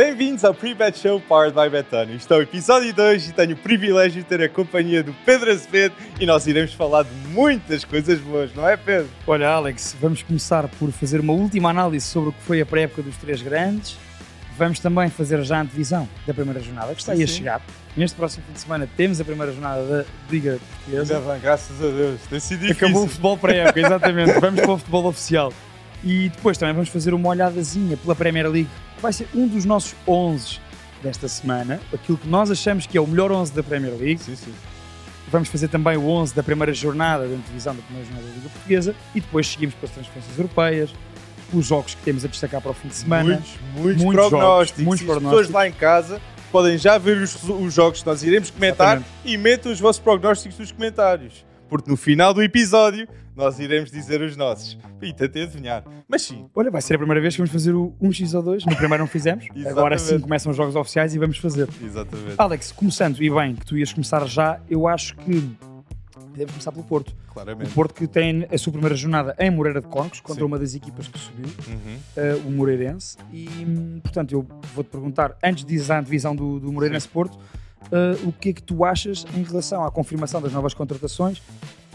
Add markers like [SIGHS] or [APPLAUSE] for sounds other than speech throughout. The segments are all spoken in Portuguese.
Bem-vindos ao Pre-Bet Show Powered by Betano. Isto é o episódio 2 e tenho o privilégio de ter a companhia do Pedro Azevedo e nós iremos falar de muitas coisas boas, não é Pedro? Olha Alex, vamos começar por fazer uma última análise sobre o que foi a pré-época dos três grandes. Vamos também fazer já a antevisão da primeira jornada, que está aí a chegar. Neste próximo fim de semana temos a primeira jornada da Liga Portuguesa. Ainda bem, graças a Deus. Tem sido difícil. Acabou o futebol pré-época, exatamente. [LAUGHS] Vamos para o futebol oficial. E depois também vamos fazer uma olhadazinha pela Premier League, que vai ser um dos nossos 11 desta semana. Aquilo que nós achamos que é o melhor 11 da Premier League. Sim, sim. Vamos fazer também o 11 da primeira jornada da divisão da primeira jornada da Liga Portuguesa. E depois seguimos para as transferências europeias, os jogos que temos a destacar para o fim de semana. Muitos, muitos, Muitos prognósticos. jogos, muitos as pessoas prognósticos. lá em casa podem já ver os, os jogos que nós iremos comentar Exatamente. e metam os vossos prognósticos nos comentários. Porque no final do episódio nós iremos dizer os nossos. E tentem adivinhar. Mas sim, Olha, vai ser a primeira vez que vamos fazer o 1x ou 2. No primeiro não fizemos. [LAUGHS] Agora sim começam os jogos oficiais e vamos fazer. exatamente. Alex, começando, e bem, que tu ias começar já, eu acho que devemos começar pelo Porto. O Claramente. Porto que tem a sua primeira jornada em Moreira de Cónicos, contra Sim. uma das equipas que subiu, Uhum. eh, o Moreirense. E, hum, portanto, eu vou-te perguntar, antes de ir à divisão do, do Moreirense Eh, o que é que tu achas em relação à confirmação das novas contratações?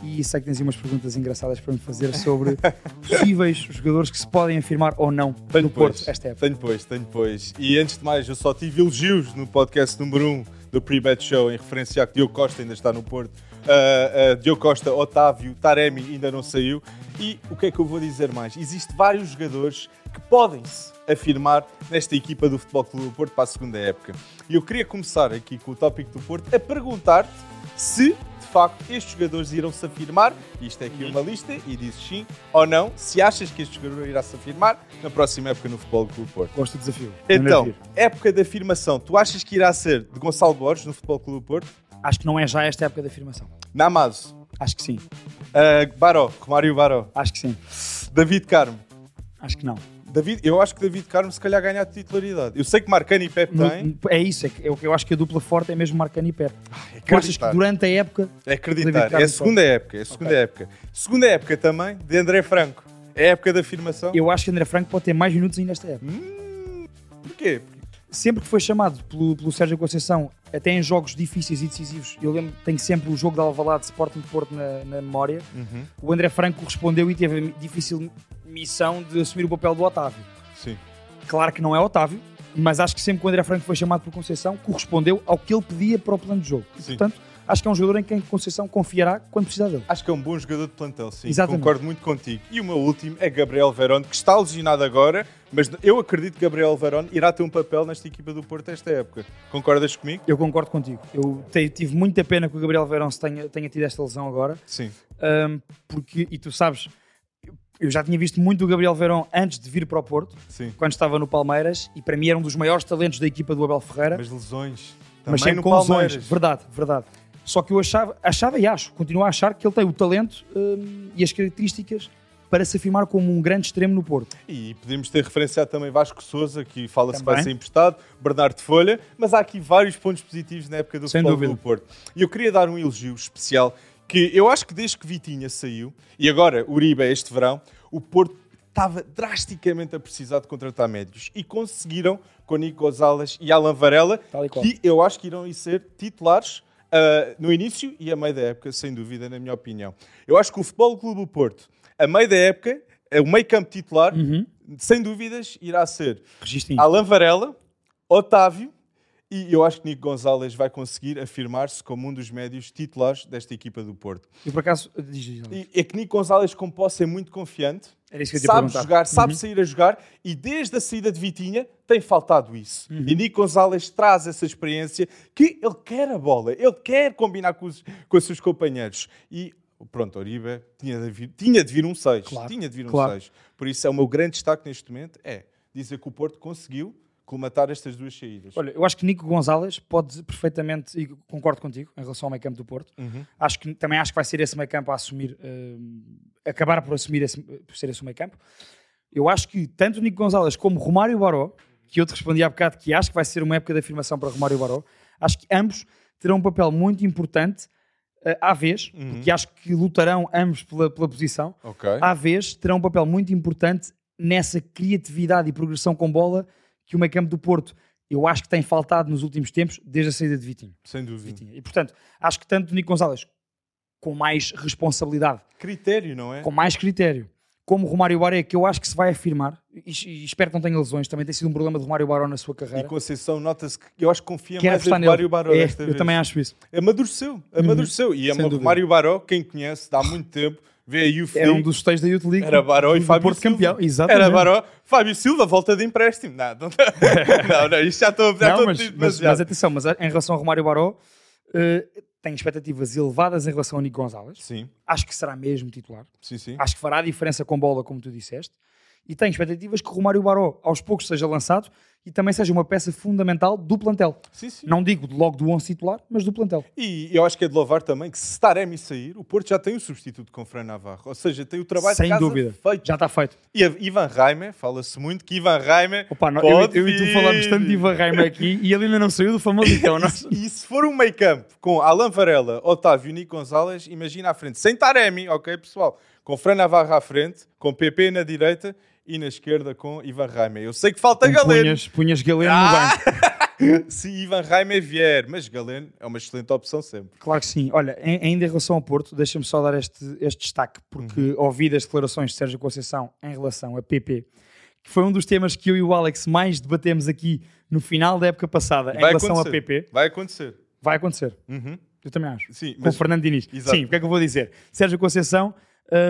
E sei que tens umas perguntas engraçadas para me fazer sobre [LAUGHS] possíveis jogadores que se podem afirmar ou não Tenho no depois, Porto esta época. Tenho depois, tenho depois. E antes de mais, eu só tive elogios no podcast número 1 um do Pre-Bet Show em referência a que Diogo Costa ainda está no Porto. Uh, uh, Diogo Costa, Otávio, Taremi ainda não saiu. E o que é que eu vou dizer mais? Existem vários jogadores que podem-se afirmar nesta equipa do Futebol Clube do Porto para a segunda época. E eu queria começar aqui com o tópico do Porto a perguntar-te se facto estes jogadores irão se afirmar, e isto é aqui uma lista, e dizes sim ou não, se achas que este jogador irá se afirmar na próxima época no Futebol Clube do Porto. Gosto do desafio. Então, de época de afirmação, tu achas que irá ser de Gonçalo Borges no Futebol Clube do Porto? Acho que não é já esta época da afirmação. Namazo, Acho que sim. uh, Baró, Romário Baró, Acho que sim. David Carmo. Acho que não. David, eu acho que David Carmo se calhar ganha a titularidade. Eu sei que Marcani e Pepe No- têm. é isso, é que eu, eu acho que a dupla forte é mesmo Marcano e Pepe. É Tu achas que durante a época É acreditar. É a segunda época. É a segunda Ok. época. Segunda época também de André Franco. É a época de afirmação. eu acho que André Franco pode ter mais minutos ainda esta época? Hum, porquê? Sempre que foi chamado pelo, pelo Sérgio Conceição, até em jogos difíceis e decisivos, eu lembro tenho sempre o jogo de Alvalade Sporting Porto na, na memória, Uhum. o André Franco respondeu e teve a difícil missão de assumir o papel do Otávio. Sim. Claro que não é Otávio, mas acho que sempre que o André Franco foi chamado por Conceição, correspondeu ao que ele pedia para o plano de jogo. E, portanto, acho que é um jogador em quem Conceição confiará quando precisar dele. Acho que é um bom jogador de plantel, sim. Exatamente. Concordo muito contigo. E o meu último é Gabriel Verón, que está lesionado agora, mas eu acredito que Gabriel Verón irá ter um papel nesta equipa do Porto esta época. Concordas comigo? Eu concordo contigo. Eu te- tive muita pena que o Gabriel Verão se tenha, tenha tido esta lesão agora, Sim. Ahm, porque, e tu sabes, eu- já tinha visto muito o Gabriel Verão antes de vir para o Porto, Sim. quando estava no Palmeiras, e para mim era um dos maiores talentos da equipa do Abel Ferreira, Mas lesões. mas Também sempre no com Palmeiras. lesões. Verdade, verdade. Só que eu achava, achava e acho, continuo a achar que ele tem o talento e as características para se afirmar como um grande extremo no Porto. E podemos ter referenciado também Vasco Souza, que fala-se vai ser emprestado, Bernardo Folha, mas há aqui vários pontos positivos na época do Sem Futebol dúvida. Do Porto. E eu queria dar um elogio especial, que eu acho que desde que Vitinha saiu, e agora Uribe este verão, o Porto estava drasticamente a precisar de contratar médios. E conseguiram com Nico Gonzalez e Alan Varela, que eu acho que irão ir ser titulares ah, no início e a meio da época, sem dúvida, na minha opinião. Eu acho que o Futebol Clube do Porto, a meio da época, é o meio campo titular, sem dúvidas, irá ser Registinho. Alan Varela, Otávio e eu acho que Nico Gonzalez vai conseguir afirmar-se como um dos médios titulares desta equipa do Porto. E por acaso, diz, diz, é que Nico Gonzalez, como posse, é muito confiante, sabe jogar, sabe Uhum. sair a jogar e desde a saída de Vitinha tem faltado isso. Uhum. E Nico Gonzalez traz essa experiência que ele quer a bola, ele quer combinar com os, com os seus companheiros. E pronto, Oribe tinha de vir, tinha de vir um 6. Claro, Tinha de vir um claro. 6. Por isso é o meu grande destaque neste momento é dizer que o Porto conseguiu colmatar estas duas saídas. Olha, eu acho que Nico Gonzalez pode perfeitamente, e concordo contigo em relação ao meio campo do Porto, Uhum. acho que, também acho que vai ser esse meio campo a assumir, hum, acabar por assumir esse, por ser esse meio campo. Eu acho que tanto Nico Gonzalez como Romário Baró, que eu te respondi há bocado que acho que vai ser uma época de afirmação para Romário Baró, acho que ambos terão um papel muito importante eh, à vez, Uhum. porque acho que lutarão ambos pela, pela posição, Ok. à vez terão um papel muito importante nessa criatividade e progressão com bola que o meio campo do Porto eu acho que tem faltado nos últimos tempos, desde a saída de Vitinho. Sem dúvida. Vitinho. E portanto, acho que tanto o Nico Gonzalez, com mais responsabilidade, Critério, não é? com mais critério, como o Romário Baré, que eu acho que se vai afirmar, e, e espero que não tenha lesões, também tem sido um problema de Romário Baró na sua E carreira. Conceição, nota-se que eu acho que confia Quer mais em nele. Mário Baró É, eu vez. também acho isso. Amadureceu, amadureceu. E Sem ama- dúvida. Mário Baró, quem conhece, dá muito tempo, vê aí o Era um dos textos da Youth League. Era Baró e Fábio Porto Silva. campeão. Exatamente. Era Baró, Fábio Silva, volta de empréstimo. Não, não, [LAUGHS] não, não isto já estou já Não, mas, mas, mas atenção, mas em relação ao Romário Baró, eh, tenho expectativas elevadas em relação ao Nico Gonzalez. Sim, Acho que será mesmo titular. sim, sim. Acho que fará a diferença com bola, como tu disseste. E tenho expectativas que o Romário Baró, aos poucos, seja lançado e também seja uma peça fundamental do plantel. sim, sim. Não digo logo do 11 titular, mas do plantel. E eu acho que é de louvar também que se Taremi sair, o Porto já tem o substituto com Fran Navarro. Ou seja, tem o trabalho Sem de casa dúvida. feito. Já está feito. E Ivan Reimer, fala-se muito que Ivan Reimer Opa, não- pode eu, eu e tu falamos tanto de Ivan Reimer aqui e ele ainda não saiu do Famalicão. Nós... E se for um meio campo com Alan Varela, Otávio e Nico Gonzalez, imagina à frente, sem Taremi, ok pessoal? Com Fran Navarro à frente, com PP na direita e na esquerda com Ivan Reimer. Eu sei que falta Galeno. punhas, punhas Galeno no Ah! banco. [LAUGHS] Se Ivan Reimer vier, mas Galeno é uma excelente opção sempre. Claro que sim. Olha, em- ainda em relação ao Porto, deixa-me só dar este, este destaque, porque Uhum. ouvi das declarações de Sérgio Conceição em relação a PP, que foi um dos temas que eu e o Alex mais debatemos aqui no final da época passada em Vai relação acontecer. a PP. Vai acontecer. Vai acontecer. Uhum. Eu também acho. Sim, Com mas o Fernando Diniz. Exato. Sim, o que é que eu vou dizer? Sérgio Conceição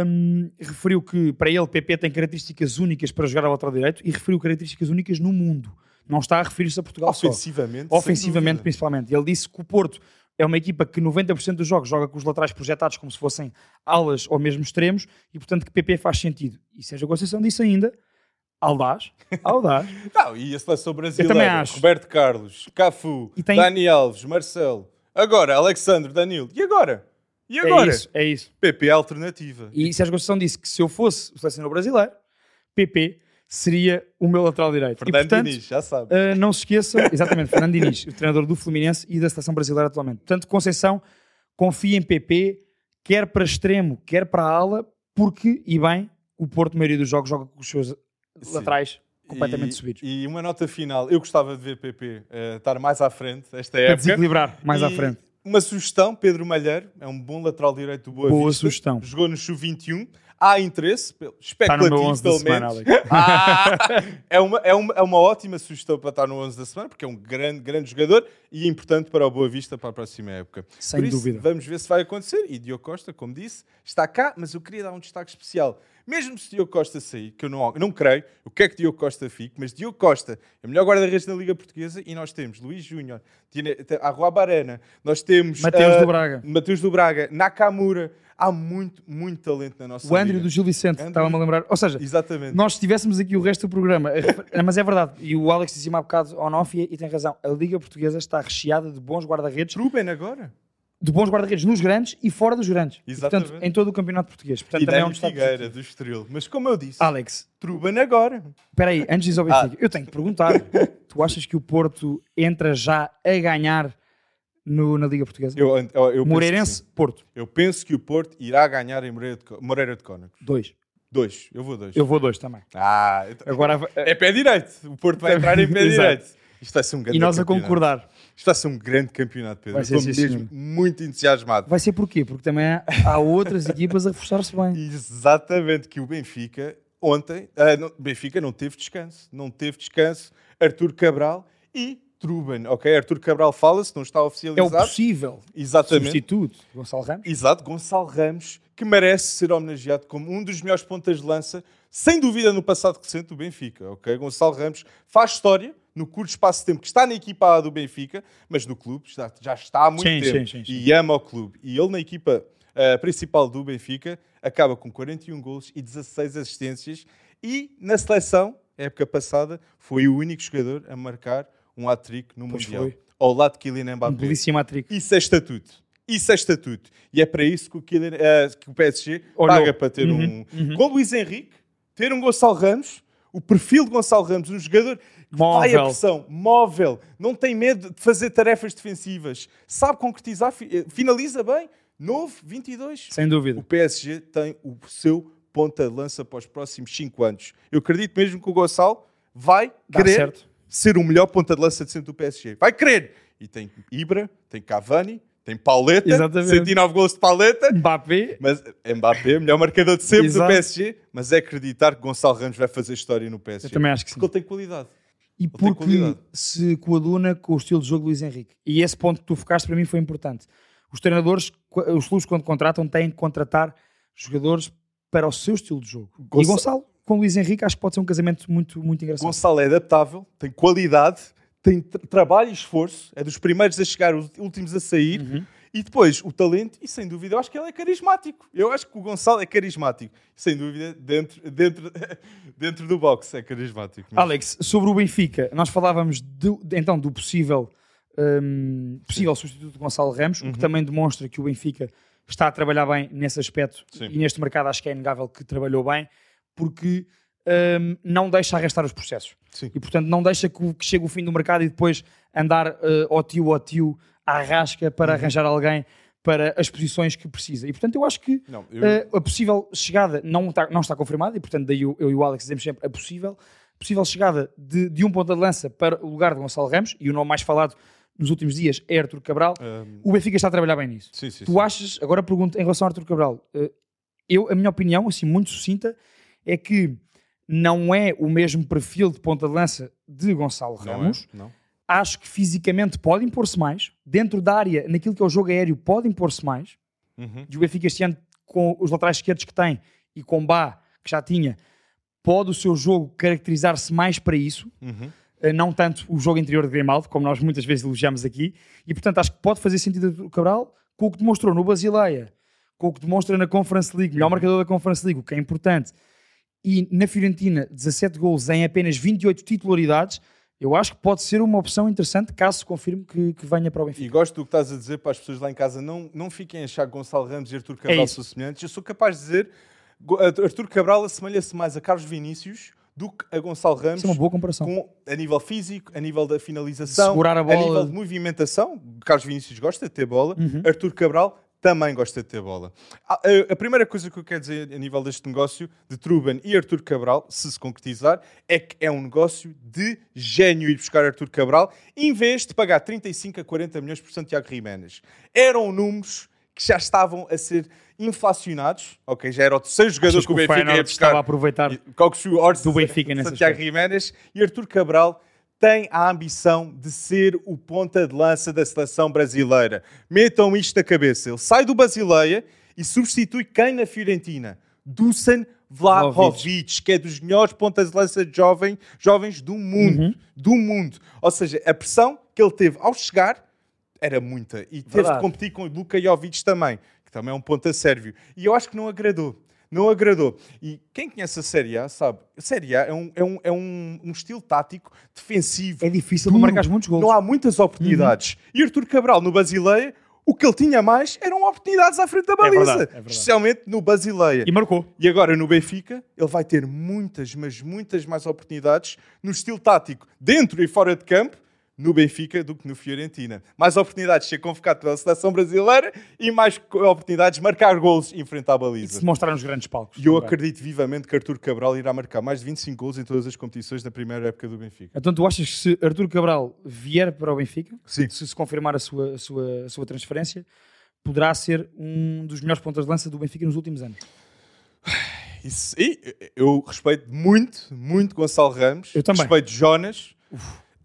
hum, referiu que para ele PP tem características únicas para jogar ao lateral direito e referiu características únicas no mundo. Não está a referir-se a Portugal só. ofensivamente. sem Ofensivamente, principalmente. Ele disse que o Porto é uma equipa que 90% dos jogos joga com os laterais projetados como se fossem alas ou mesmo extremos e, portanto, que PP faz sentido. E Sérgio Conceição disse ainda, audaz, audaz, [LAUGHS] Não, e a seleção brasileira, também acho. Roberto Carlos, Cafu, tem- Dani Alves, Marcelo, agora Alexandre, Danilo, e agora? E é agora? isso, é isso. PP é a alternativa. E Sérgio Conceição disse que se eu fosse o selecionador brasileiro, PP seria o meu lateral direito. Fernando e, portanto, Diniz, já sabe. Uh, não se esqueçam, [LAUGHS] exatamente, Fernando Diniz, o treinador do Fluminense e da seleção brasileira atualmente. Portanto, Conceição confia em PP, quer para extremo, quer para ala, porque, e bem, o Porto, na maioria dos jogos, joga com os seus Sim. laterais completamente e, subidos. E uma nota final, eu gostava de ver PP eh, estar mais à frente esta para época. desequilibrar mais à E frente. Uma sugestão, Pedro Malheiro, é um bom lateral direito do Boa, Boa Vista. sugestão. Jogou no Sub-21. Há interesse, pelo- Está no especulativo meu 11 da pelo semana, menos. Ah, é, uma, é, uma, é uma ótima sugestão para estar no 11 da semana, porque é um grande, grande jogador e é importante para o Boa Vista para a próxima época. Sem Por isso, dúvida. Vamos ver se vai acontecer. E Diogo Costa, como disse, está cá, mas eu queria dar um destaque especial. Mesmo se Diogo Costa sair, que eu não, não creio, eu quero que Diogo Costa fique, mas Diogo Costa é o melhor guarda-redes da Liga Portuguesa e nós temos Luís Júnior, Arroa Barena, nós temos Mateus ah, do Braga. Mateus do Braga, Nakamura. Há muito, muito talento na nossa O André do Gil Vicente, estava-me a lembrar. Ou seja, Exatamente. nós se tivéssemos aqui o resto do programa, a refer- mas é verdade, e o Alex disse-me há bocado on-off e, e tem razão, a Liga Portuguesa está recheada de bons guarda-redes Truben agora. de bons guarda-redes nos grandes e fora dos grandes. E, Exatamente. portanto, em todo o campeonato português. Portanto, E também é um Figueira, do Estoril. Mas como eu disse, Alex, Truben agora. espera aí, antes de ir ao Ah. Eu tenho que perguntar, [LAUGHS] tu achas que o Porto entra já a ganhar no- na Liga Portuguesa? Eu, eu, eu Moreirense. Porto. Eu penso que o Porto irá ganhar em Moreira de, Moreira de Cónegos. Dois. Dois. Eu vou dois. Eu vou dois também. Ah, então- Agora, é pé direito. O Porto vai entrar em pé [LAUGHS] direito. Isto vai ser um grande e nós a campeonato. concordar. Isto vai ser um grande campeonato, Pedro. Vai ser, Estou sim, mesmo muito entusiasmado. Vai ser porquê? Porque também há- há outras equipas a reforçar-se bem. [LAUGHS] Exatamente, que o Benfica ontem, ah, não, Benfica não teve descanso, não teve descanso, Arthur Cabral e Truben, ok? Arthur Cabral fala-se, não está É o oficializado. possível Exatamente. substituto. Gonçalo Ramos. Exato, Gonçalo Ramos, que merece ser homenageado como um dos melhores pontas de lança, sem dúvida no passado recente do Benfica, ok? Gonçalo Ramos faz história no curto espaço de tempo que está na equipa A do Benfica, mas no clube já, já está há muito Sim, tempo sim, sim, sim. e ama o clube. E ele na equipa ah, principal do Benfica acaba com 41 golos e 16 assistências e na seleção, época passada, foi o único jogador a marcar um hat-trick no Pois Mundial. foi. Ao lado de Kylian Um Mbappé. belíssimo atrico. Isso é estatuto. Isso é estatuto. E é para isso que o, Kylian- eh, que o PSG Olhou. paga para ter Uhum, um. Com o Luís Henrique, ter um Gonçalo Ramos, o perfil de Gonçalo Ramos, um jogador que vai Móvel. pressão, móvel, não tem medo de fazer tarefas defensivas, sabe concretizar, eh, finaliza bem. Novo, 22. Sem dúvida. O PSG tem o seu ponta de lança para os próximos 5 anos. Eu acredito mesmo que o Gonçalo vai Dá querer certo. Ser o melhor ponta de lança de centro do PSG. Vai querer! E tem Ibra, tem Cavani, tem Pauleta, Exatamente. 109 gols de Pauleta, Mbappé, mas Mbappé, melhor marcador de sempre Exato. do PSG, mas é acreditar que Gonçalo Ramos vai fazer história no PSG. eu também acho que sim. Porque ele tem qualidade. E porque qualidade. se coaduna com o estilo de jogo do Luís Henrique. E esse ponto que tu focaste para mim foi importante. Os treinadores, os clubes quando contratam, têm que contratar jogadores para o seu estilo de jogo. E Gonça- Gonçalo, com o Luís Henrique, acho que pode ser um casamento muito, muito engraçado. Gonçalo é adaptável, tem qualidade, tem tra- trabalho e esforço, é dos primeiros a chegar, os últimos a sair, Uhum. e depois o talento, e sem dúvida, eu acho que ele é carismático. Eu acho que o Gonçalo é carismático. Sem dúvida, dentro, dentro, [LAUGHS] dentro do boxe é carismático. Mas- Alex, sobre o Benfica, nós falávamos do- então do possível, hum, possível substituto de Gonçalo Ramos, o que também demonstra que o Benfica está a trabalhar bem nesse aspecto Sim. e neste mercado acho que é inegável que trabalhou bem, porque hum, não deixa arrastar os processos. Sim. E portanto não deixa que, que chegue o fim do mercado e depois andar eh, ao tio ao tio à rasca para Uhum. arranjar alguém para as posições que precisa. E portanto eu acho que Não, eu- eh, a possível chegada não está, não está confirmada e, portanto, daí eu, eu e o Alex dizemos sempre a possível, possível chegada de, de um ponta de lança para o lugar de Gonçalo Ramos, e o nome mais falado nos últimos dias é Artur Cabral. Hum, O Benfica está a trabalhar bem nisso. sim, sim, Tu sim. achas, agora pergunto em relação a Artur Cabral, eh, eu, a minha opinião, assim, muito sucinta, é que não é o mesmo perfil de ponta de lança de Gonçalo Não é? Ramos. Acho que fisicamente pode impor-se mais, dentro da área, naquilo que é o jogo aéreo, pode impor-se mais. Uhum. E o Benfica este ano, com os laterais esquerdos que tem e com Bá, que já tinha, pode o seu jogo caracterizar-se mais para isso, Uhum. eh, não tanto o jogo interior de Grimaldo, como nós muitas vezes elogiamos aqui, e portanto acho que pode fazer sentido o Cabral com o que demonstrou no Basileia, com o que demonstra na Conference League, melhor marcador da Conference League, o que é importante, e na Fiorentina, 17 gols em apenas 28 titularidades, eu acho que pode ser uma opção interessante caso se confirme que, que venha para o Benfica. E gosto do que estás a dizer para as pessoas lá em casa. Não, não fiquem a achar que Gonçalo Ramos e Artur Cabral É são semelhantes. Eu sou capaz de dizer Artur Cabral assemelha-se mais a Carlos Vinícius do que a Gonçalo Ramos. Isso é uma boa comparação. com, a nível físico, a nível da finalização, Segurar a bola. nível de movimentação. Carlos Vinícius gosta de ter bola, Uhum. Artur Cabral também gosta de ter bola. A, a- a primeira coisa que eu quero dizer a nível deste negócio de Truban e Artur Cabral, se se concretizar, é que é um negócio de gênio ir buscar Artur Cabral em vez de pagar 35 a 40 milhões por Santiago Jiménez. Eram números que já estavam a ser inflacionados, ok? Já era o terceiro jogador Achas que o que o Benfica ia buscar estava a aproveitar e- Coxu Horst, do Benfica Santiago. Jiménez e Artur Cabral tem a ambição de ser o ponta de lança da seleção brasileira. Metam isto na cabeça. Ele sai do Basileia e substitui quem na Fiorentina? Dusan Vlahovic, que é dos melhores pontas de lança jovem, jovens do mundo. Uhum. Do mundo. Ou seja, a pressão que ele teve ao chegar era muita. E teve Verdade. de competir com o Luka Jovic também, que também é um ponta sérvio. E eu acho que não agradou. Não agradou. E quem conhece a Série A sabe, a Série A é um, é um, é um, um estilo tático defensivo. É difícil de marcar muitos gols. Não há muitas oportunidades. E Artur Cabral no Basileia, o que ele tinha mais eram oportunidades à frente da baliza. verdade, é verdade. Especialmente no Basileia. E marcou. E agora no Benfica, ele vai ter muitas, mas muitas mais oportunidades no estilo tático, dentro e fora de campo, no Benfica do que no Fiorentina. Mais oportunidades de ser convocado pela seleção brasileira e mais oportunidades de marcar golos e enfrentar a E baliza. se mostrar nos grandes palcos. E eu acredito vivamente que Artur Cabral irá marcar mais de 25 gols em todas as competições na primeira época do Benfica. Então tu achas que se Artur Cabral vier para o Benfica, Sim. se se confirmar a sua, a sua, a sua transferência, poderá ser um dos melhores pontas de lança do Benfica nos últimos anos? [SIGHS] Isso- e eu respeito muito, muito Gonçalo Ramos. Eu também. Respeito Jonas.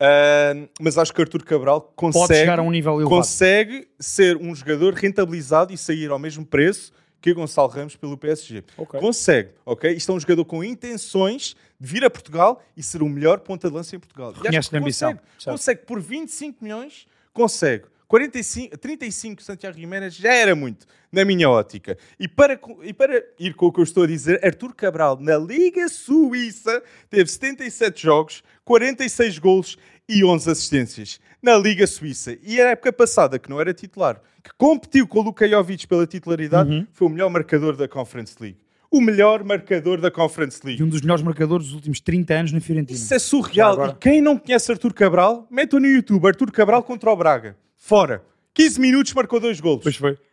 Ah, mas acho que Artur Cabral consegue, um consegue ser um jogador rentabilizado e sair ao mesmo preço que Gonçalo Ramos pelo PSG. Ok. Consegue, ok? Isto é um jogador com intenções de vir a Portugal e ser o melhor ponta de lança em Portugal. E que a ambição, Consegue, consegue por 25 milhões, consegue. 45, 35 Santiago Jiménez já era muito, na minha ótica. E para, e para ir com o que eu estou a dizer, Artur Cabral, na Liga Suíça, teve 77 jogos, 46 golos e 11 assistências. Na Liga Suíça. E a época passada, que não era titular, que competiu com o Luka Jovic pela titularidade, Uhum. foi o melhor marcador da Conference League. O melhor marcador da Conference League. E um dos melhores marcadores dos últimos 30 anos na Fiorentina. Isso é surreal. E quem não conhece Artur Cabral, meta no YouTube Artur Cabral contra o Braga. Fora. 15 minutos, marcou dois golos. Pois foi. [LAUGHS]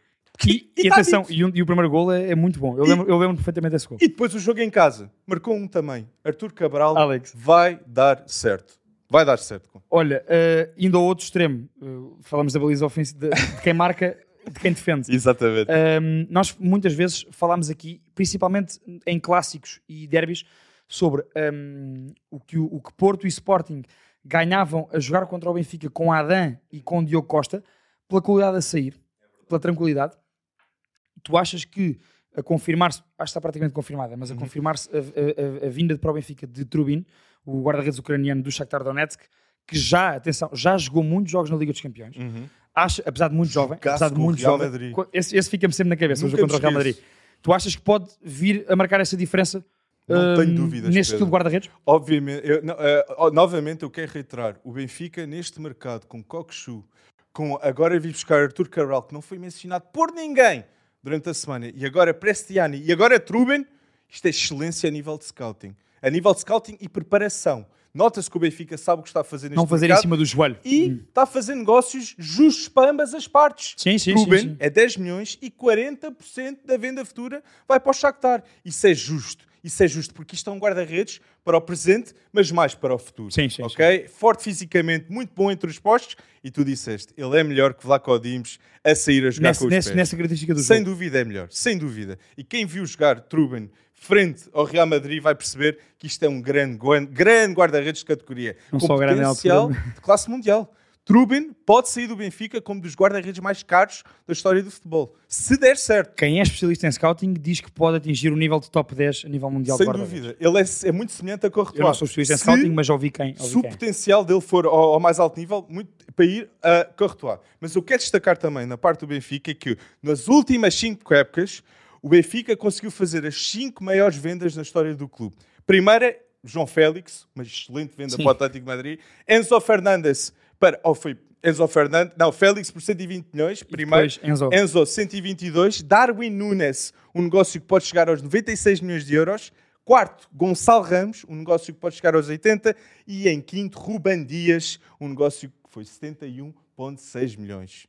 E, E e atenção, e, um- e o primeiro gol é, é muito bom. Eu E- lembro, eu lembro perfeitamente desse gol. E depois o jogo em casa. Marcou um também. Artur Cabral Alex. vai dar certo. Vai dar certo. Olha, uh, indo ao outro extremo, uh, falamos da baliza ofensiva, de, de, quem marca, de quem defende. [LAUGHS] Exatamente. Um, nós muitas vezes falamos aqui, principalmente em clássicos e derbys, sobre um, o, que, o, que Porto e Sporting ganhavam a jogar contra o Benfica com Adam e com Diogo Costa, pela qualidade a sair, pela tranquilidade. Tu achas que a confirmar-se, acho que está praticamente confirmada, mas a uhum. confirmar-se a, a, a, a, vinda para o Benfica de Trubin, o guarda-redes ucraniano do Shakhtar Donetsk, que já, atenção, já jogou muitos jogos na Liga dos Campeões. Uhum. Acha, apesar de muito jovem, apesar de muito jovem, esse, esse fica-me sempre na cabeça, o jogo contra o Real Madrid. Tu achas que pode vir a marcar essa diferença não tenho hum, dúvidas. Neste estilo de guarda-redes? Obviamente. Eu, não, uh, novamente, eu quero reiterar: o Benfica, neste mercado, com Cockchu, com agora vir buscar Artur Cabral, que não foi mencionado por ninguém durante a semana, e agora Prestiani, e agora Truben, isto é excelência a nível de scouting. A nível de scouting e preparação. Nota-se que o Benfica sabe o que está a fazer neste Não fazer mercado, em cima do joelho. E hum. está a fazer negócios justos para ambas as partes. Sim, sim, Ruben sim, sim. é 10 milhões e 40% da venda futura vai para o Shakhtar. Isso é justo. Isso é justo, porque isto é um guarda-redes para o presente, mas mais para o futuro. Sim, sim, ok? Sim. Forte fisicamente, muito bom entre os postos, e tu disseste, ele é melhor que Vlaco Dimos a sair a jogar nesse, com os nesse, pés. Nessa característica do Sem jogo. dúvida é melhor, sem dúvida. E quem viu jogar Truben frente ao Real Madrid vai perceber que isto é um grande, grande guarda-redes de categoria. Não com só potencial de classe mundial. Trubin pode sair do Benfica como dos guarda-redes mais caros da história do futebol. Se der certo. Quem é especialista em scouting diz que pode atingir o nível de top 10 a nível mundial Sem dúvida. Ele é, é, muito semelhante a Courtois. Eu não sou especialista em scouting, mas já ouvi quem. Ouvi se quem. o potencial dele for ao, ao, mais alto nível, muito, para ir a Courtois. Mas eu quero destacar também na parte do Benfica que nas últimas 5 épocas o Benfica conseguiu fazer as 5 maiores vendas na história do clube. Primeira, João Félix, uma excelente venda Sim. para o Atlético de Madrid. Enzo Fernandes para, ou foi Enzo Fernandes, não, Félix por 120 milhões, primeiro. Enzo. Enzo 122. Darwin Nunes, um negócio que pode chegar aos 96 milhões de euros. Quarto, Gonçalo Ramos, um negócio que pode chegar aos 80. E em quinto, Ruban Dias, um negócio que foi 71,6 milhões.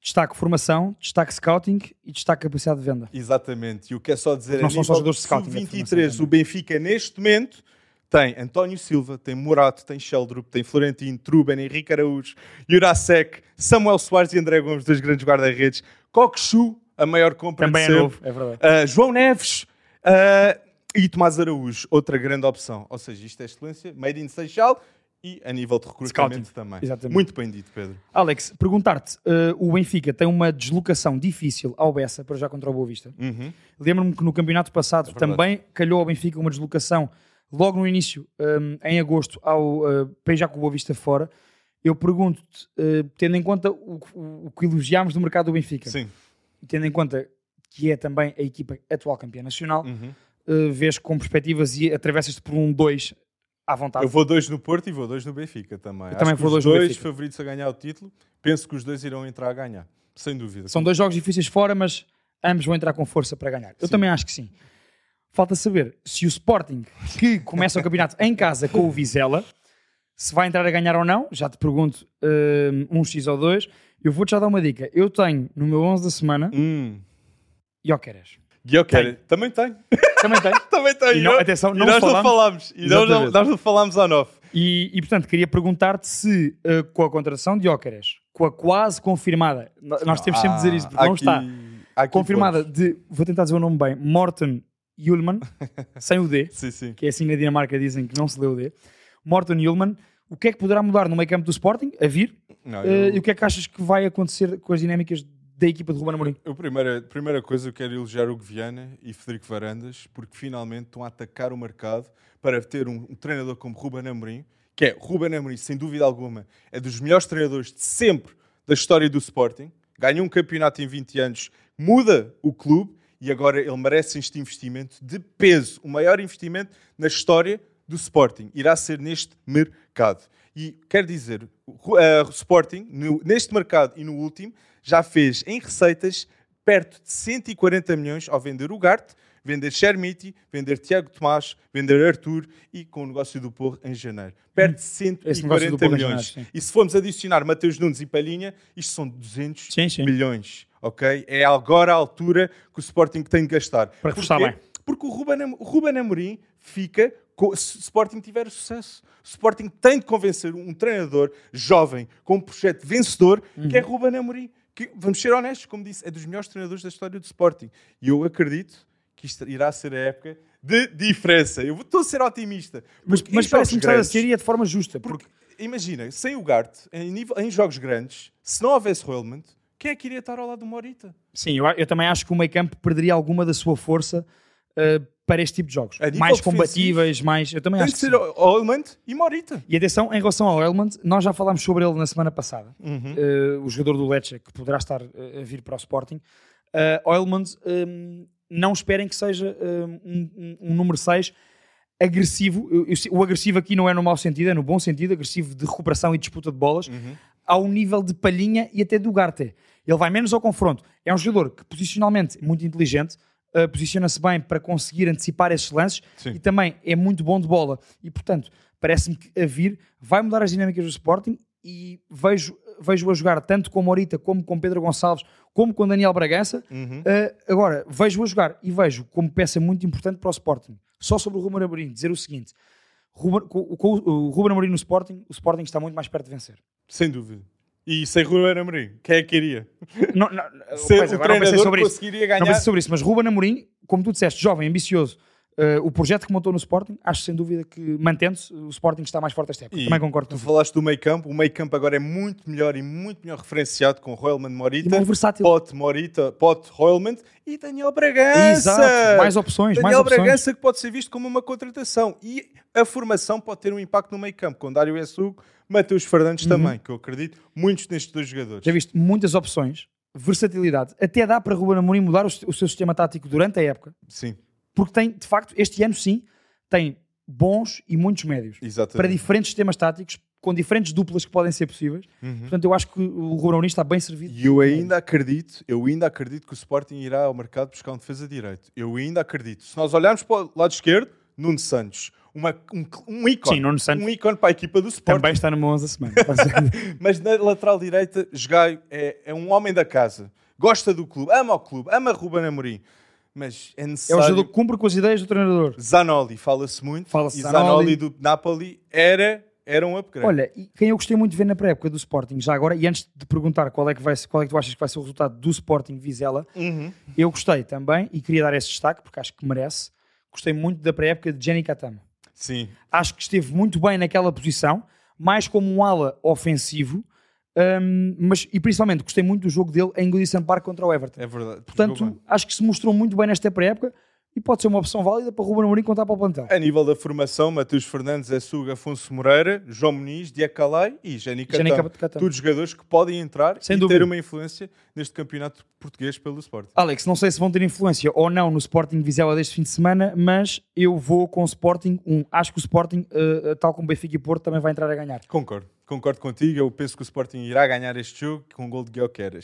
Destaque formação, destaque scouting e destaque capacidade de venda. Exatamente. E o que é só dizer, não são só jogadores de scouting. 23, o Benfica neste momento tem António Silva, tem Morato, tem Sheldrup, tem Florentino, Truben, Henrique Araújo, Jurasek, Samuel Soares e André Gomes, dois grandes guarda-redes. Cockchu, a maior compra Também de é novo, é verdade. Uh, João Neves uh, e Tomás Araújo, outra grande opção. Ou seja, isto é excelência, made in Seixal e a nível de recrutamento Scouting. também. Exatamente. Muito bem dito, Pedro. Alex, perguntar-te, uh, o Benfica tem uma deslocação difícil ao Bessa para já contra o Boa Vista. Uhum. Lembro-me que no campeonato passado É também calhou ao Benfica uma deslocação logo no início, um, em agosto, ao uh, beijar com o Boa Vista fora, eu pergunto-te, uh, tendo em conta o, o, o, que elogiámos do mercado do Benfica, Sim. tendo em conta que é também a equipa atual campeã nacional, Uhum. uh, vês com perspectivas e atravessas-te por um 2 à vontade. Eu vou dois no Porto e vou dois no Benfica também. Eu Acho também vou dois favoritos a ganhar o título. Penso que os dois irão entrar a ganhar. Sem dúvida. São dois jogos difíceis fora, mas ambos vão entrar com força para ganhar. Eu Sim. também acho que sim. Falta saber se o Sporting, que começa o campeonato em casa com o Vizela, se vai entrar a ganhar ou não. Já te pergunto um, um X ou dois. Eu vou-te já dar uma dica. Eu tenho no meu 11 da semana Hum. Jokeres. Guilherme, também tem. Também tenho. [LAUGHS] também tem. E não- atenção, e não nós falámos- não falámos. E nós não, nós não falámos on off. E, e, portanto, queria perguntar-te se, uh, com a contratação de Jokeres, com a quase confirmada, nós temos sempre de dizer isso, porque não Aqui- está, aqui confirmada pontos. de, vou tentar dizer o nome bem, Morten Ullman, [LAUGHS] sem o D, Sim, sim. que é assim na Dinamarca dizem que não se lê o D, Morten Ullman, o que é que poderá mudar no meio campo do Sporting, a vir, Não, uh, eu- e o que é que achas que vai acontecer com as dinâmicas da equipa de Ruben Amorim? Eu, primeira, primeira coisa, eu quero elogiar o Viana e Federico Varandas, porque finalmente estão a atacar o mercado para ter um, um treinador como Ruben Amorim, que é Ruben Amorim, sem dúvida alguma, é dos melhores treinadores de sempre da história do Sporting. Ganhou um campeonato em 20 anos, muda o clube e agora ele merece este investimento de peso, o maior investimento na história do Sporting. Irá ser neste mercado. E quero dizer, o eh, Sporting, neste mercado e no último, já fez em receitas perto de 140 milhões ao vender o Garte, vender Chermiti, vender Tiago Tomás, vender Arthur e com o negócio do Porro em janeiro. Perto de Esse negócio do 140 Porro em milhões. janeiro, e se formos adicionar Mateus Nunes e Palhinha, isto são 200 Sim, sim. milhões. ok? É agora a altura que o Sporting tem de gastar. Para reforçar bem. Porque o Ruben, o Ruben Amorim fica se o Sporting tiver sucesso. O Sporting tem de convencer um treinador jovem com um projeto vencedor que é Ruben Amorim. Que, vamos ser honestos, como disse, é dos melhores treinadores da história do Sporting. E eu acredito que isto irá ser a época de diferença. Eu estou a ser otimista. Mas, porque mas parece-me que a ser e é de forma justa. porque, imagina, sem o Gart, em, nível- em jogos grandes, se não houvesse Roelman, quem é que iria estar ao lado do Morita? Sim, eu, eu também acho que o meio campo perderia alguma da sua força uh, para este tipo de jogos. Mais combatíveis, mais. Eu também Tem acho de que ser sim. Roelman e Morita. E atenção, em relação ao Elmond, nós já falámos sobre ele na semana passada. Uhum. Uh, o jogador do Lecce, que poderá estar uh, a vir para o Sporting. Uh, Oilmond, um, não esperem que seja um, um- um número 6 agressivo. Eu- eu- o agressivo aqui não é no mau sentido, é no bom sentido, agressivo de recuperação e disputa de bolas, Uhum. ao nível de Palhinha e até do Garte. Ele vai menos ao confronto. É um jogador que posicionalmente é muito inteligente, uh, posiciona-se bem para conseguir antecipar esses lances Sim. e também é muito bom de bola. E portanto, parece-me que a vir vai mudar as dinâmicas do Sporting e vejo, vejo a jogar tanto com Morita como com Pedro Gonçalves, como com Daniel Bragança. Uhum. Uh, agora, vejo a jogar e vejo como peça muito importante para o Sporting. Só sobre o Ruben Amorim, dizer o seguinte: Ruben- com, com o Ruben Amorim no Sporting, o Sporting está muito mais perto de vencer. Sem dúvida. E sem Ruben Amorim, quem é que iria? Não, não, Ser pois, o agora não pensei treinador sobre que isso. conseguiria Não ganhar. pensei sobre isso, mas Ruben Amorim, como tu disseste, jovem, ambicioso, uh, o projeto que montou no Sporting, acho sem dúvida que mantendo-se, o Sporting está mais forte esta época. E Também concordo Tu falaste do meio campo, o meio campo agora é muito melhor e muito melhor referenciado com Roelman E Morita, mais versátil. Pote Morita, Pote Roelman e Daniel Bragança. Exato, mais opções, mais Daniel opções. Bragança que pode ser visto como uma contratação e a formação pode ter um impacto no meio campo com Dário Essugo, Mateus Fernandes também, que eu acredito muitos nestes dois jogadores. Uhum. Já viste muitas opções, versatilidade. Até dá para Ruben Amorim mudar o, o seu sistema tático durante a época, Sim, porque tem, de facto, este ano sim, tem bons e muitos médios para exatamente. diferentes sistemas táticos, com diferentes duplas que podem ser possíveis. Uhum. Portanto, eu acho que o Ruben está bem servido. E eu ainda acredito, eu ainda acredito que o Sporting irá ao mercado buscar um defesa direito. Eu ainda acredito. Se nós olharmos para o lado esquerdo, Nuno Santos, uma, um, um ícone, Sim, Nuno Santos. um ícone para a equipa do Sporting. Também está no meu 11 da semana. [LAUGHS] Mas na lateral direita, Jogai é, é um homem da casa. Gosta do clube, ama o clube, ama Ruben Amorim. Mas é é o necessário... jogador que cumpre com as ideias do treinador. Zanoli, fala-se muito. Fala-se e Zanoli. Zanoli do Napoli era, era um upgrade. Olha, e quem eu gostei muito de ver na pré-época do Sporting, já agora, e antes de perguntar qual é que, vai, qual é que tu achas que vai ser o resultado do Sporting Vizela, Uhum. eu gostei também, e queria dar esse destaque, porque acho que merece, gostei muito da pré-época de Jenny Katama. Sim, Acho que esteve muito bem naquela posição, mais como um ala ofensivo, hum, mas, e principalmente gostei muito do jogo dele em Goodison Park contra o Everton. é verdade. Portanto, acho que se mostrou muito bem nesta pré-época e pode ser uma opção válida para Ruben Amorim contar para o plantel. A nível da formação, Matheus Fernandes, Essuga, Afonso Moreira, João Muniz, Diacalay e Catamo. Catamo. Todos jogadores que podem entrar Sem e dúvida. ter uma influência neste campeonato português pelo Sporting. Alex, não sei se vão ter influência ou não no Sporting Vizela deste fim de semana, mas eu vou com o Sporting 1. Acho que o Sporting, eh, tal como Benfica e Porto, também vai entrar a ganhar. Concordo, concordo contigo. Eu penso que o Sporting irá ganhar este jogo com um gol de Guilherme.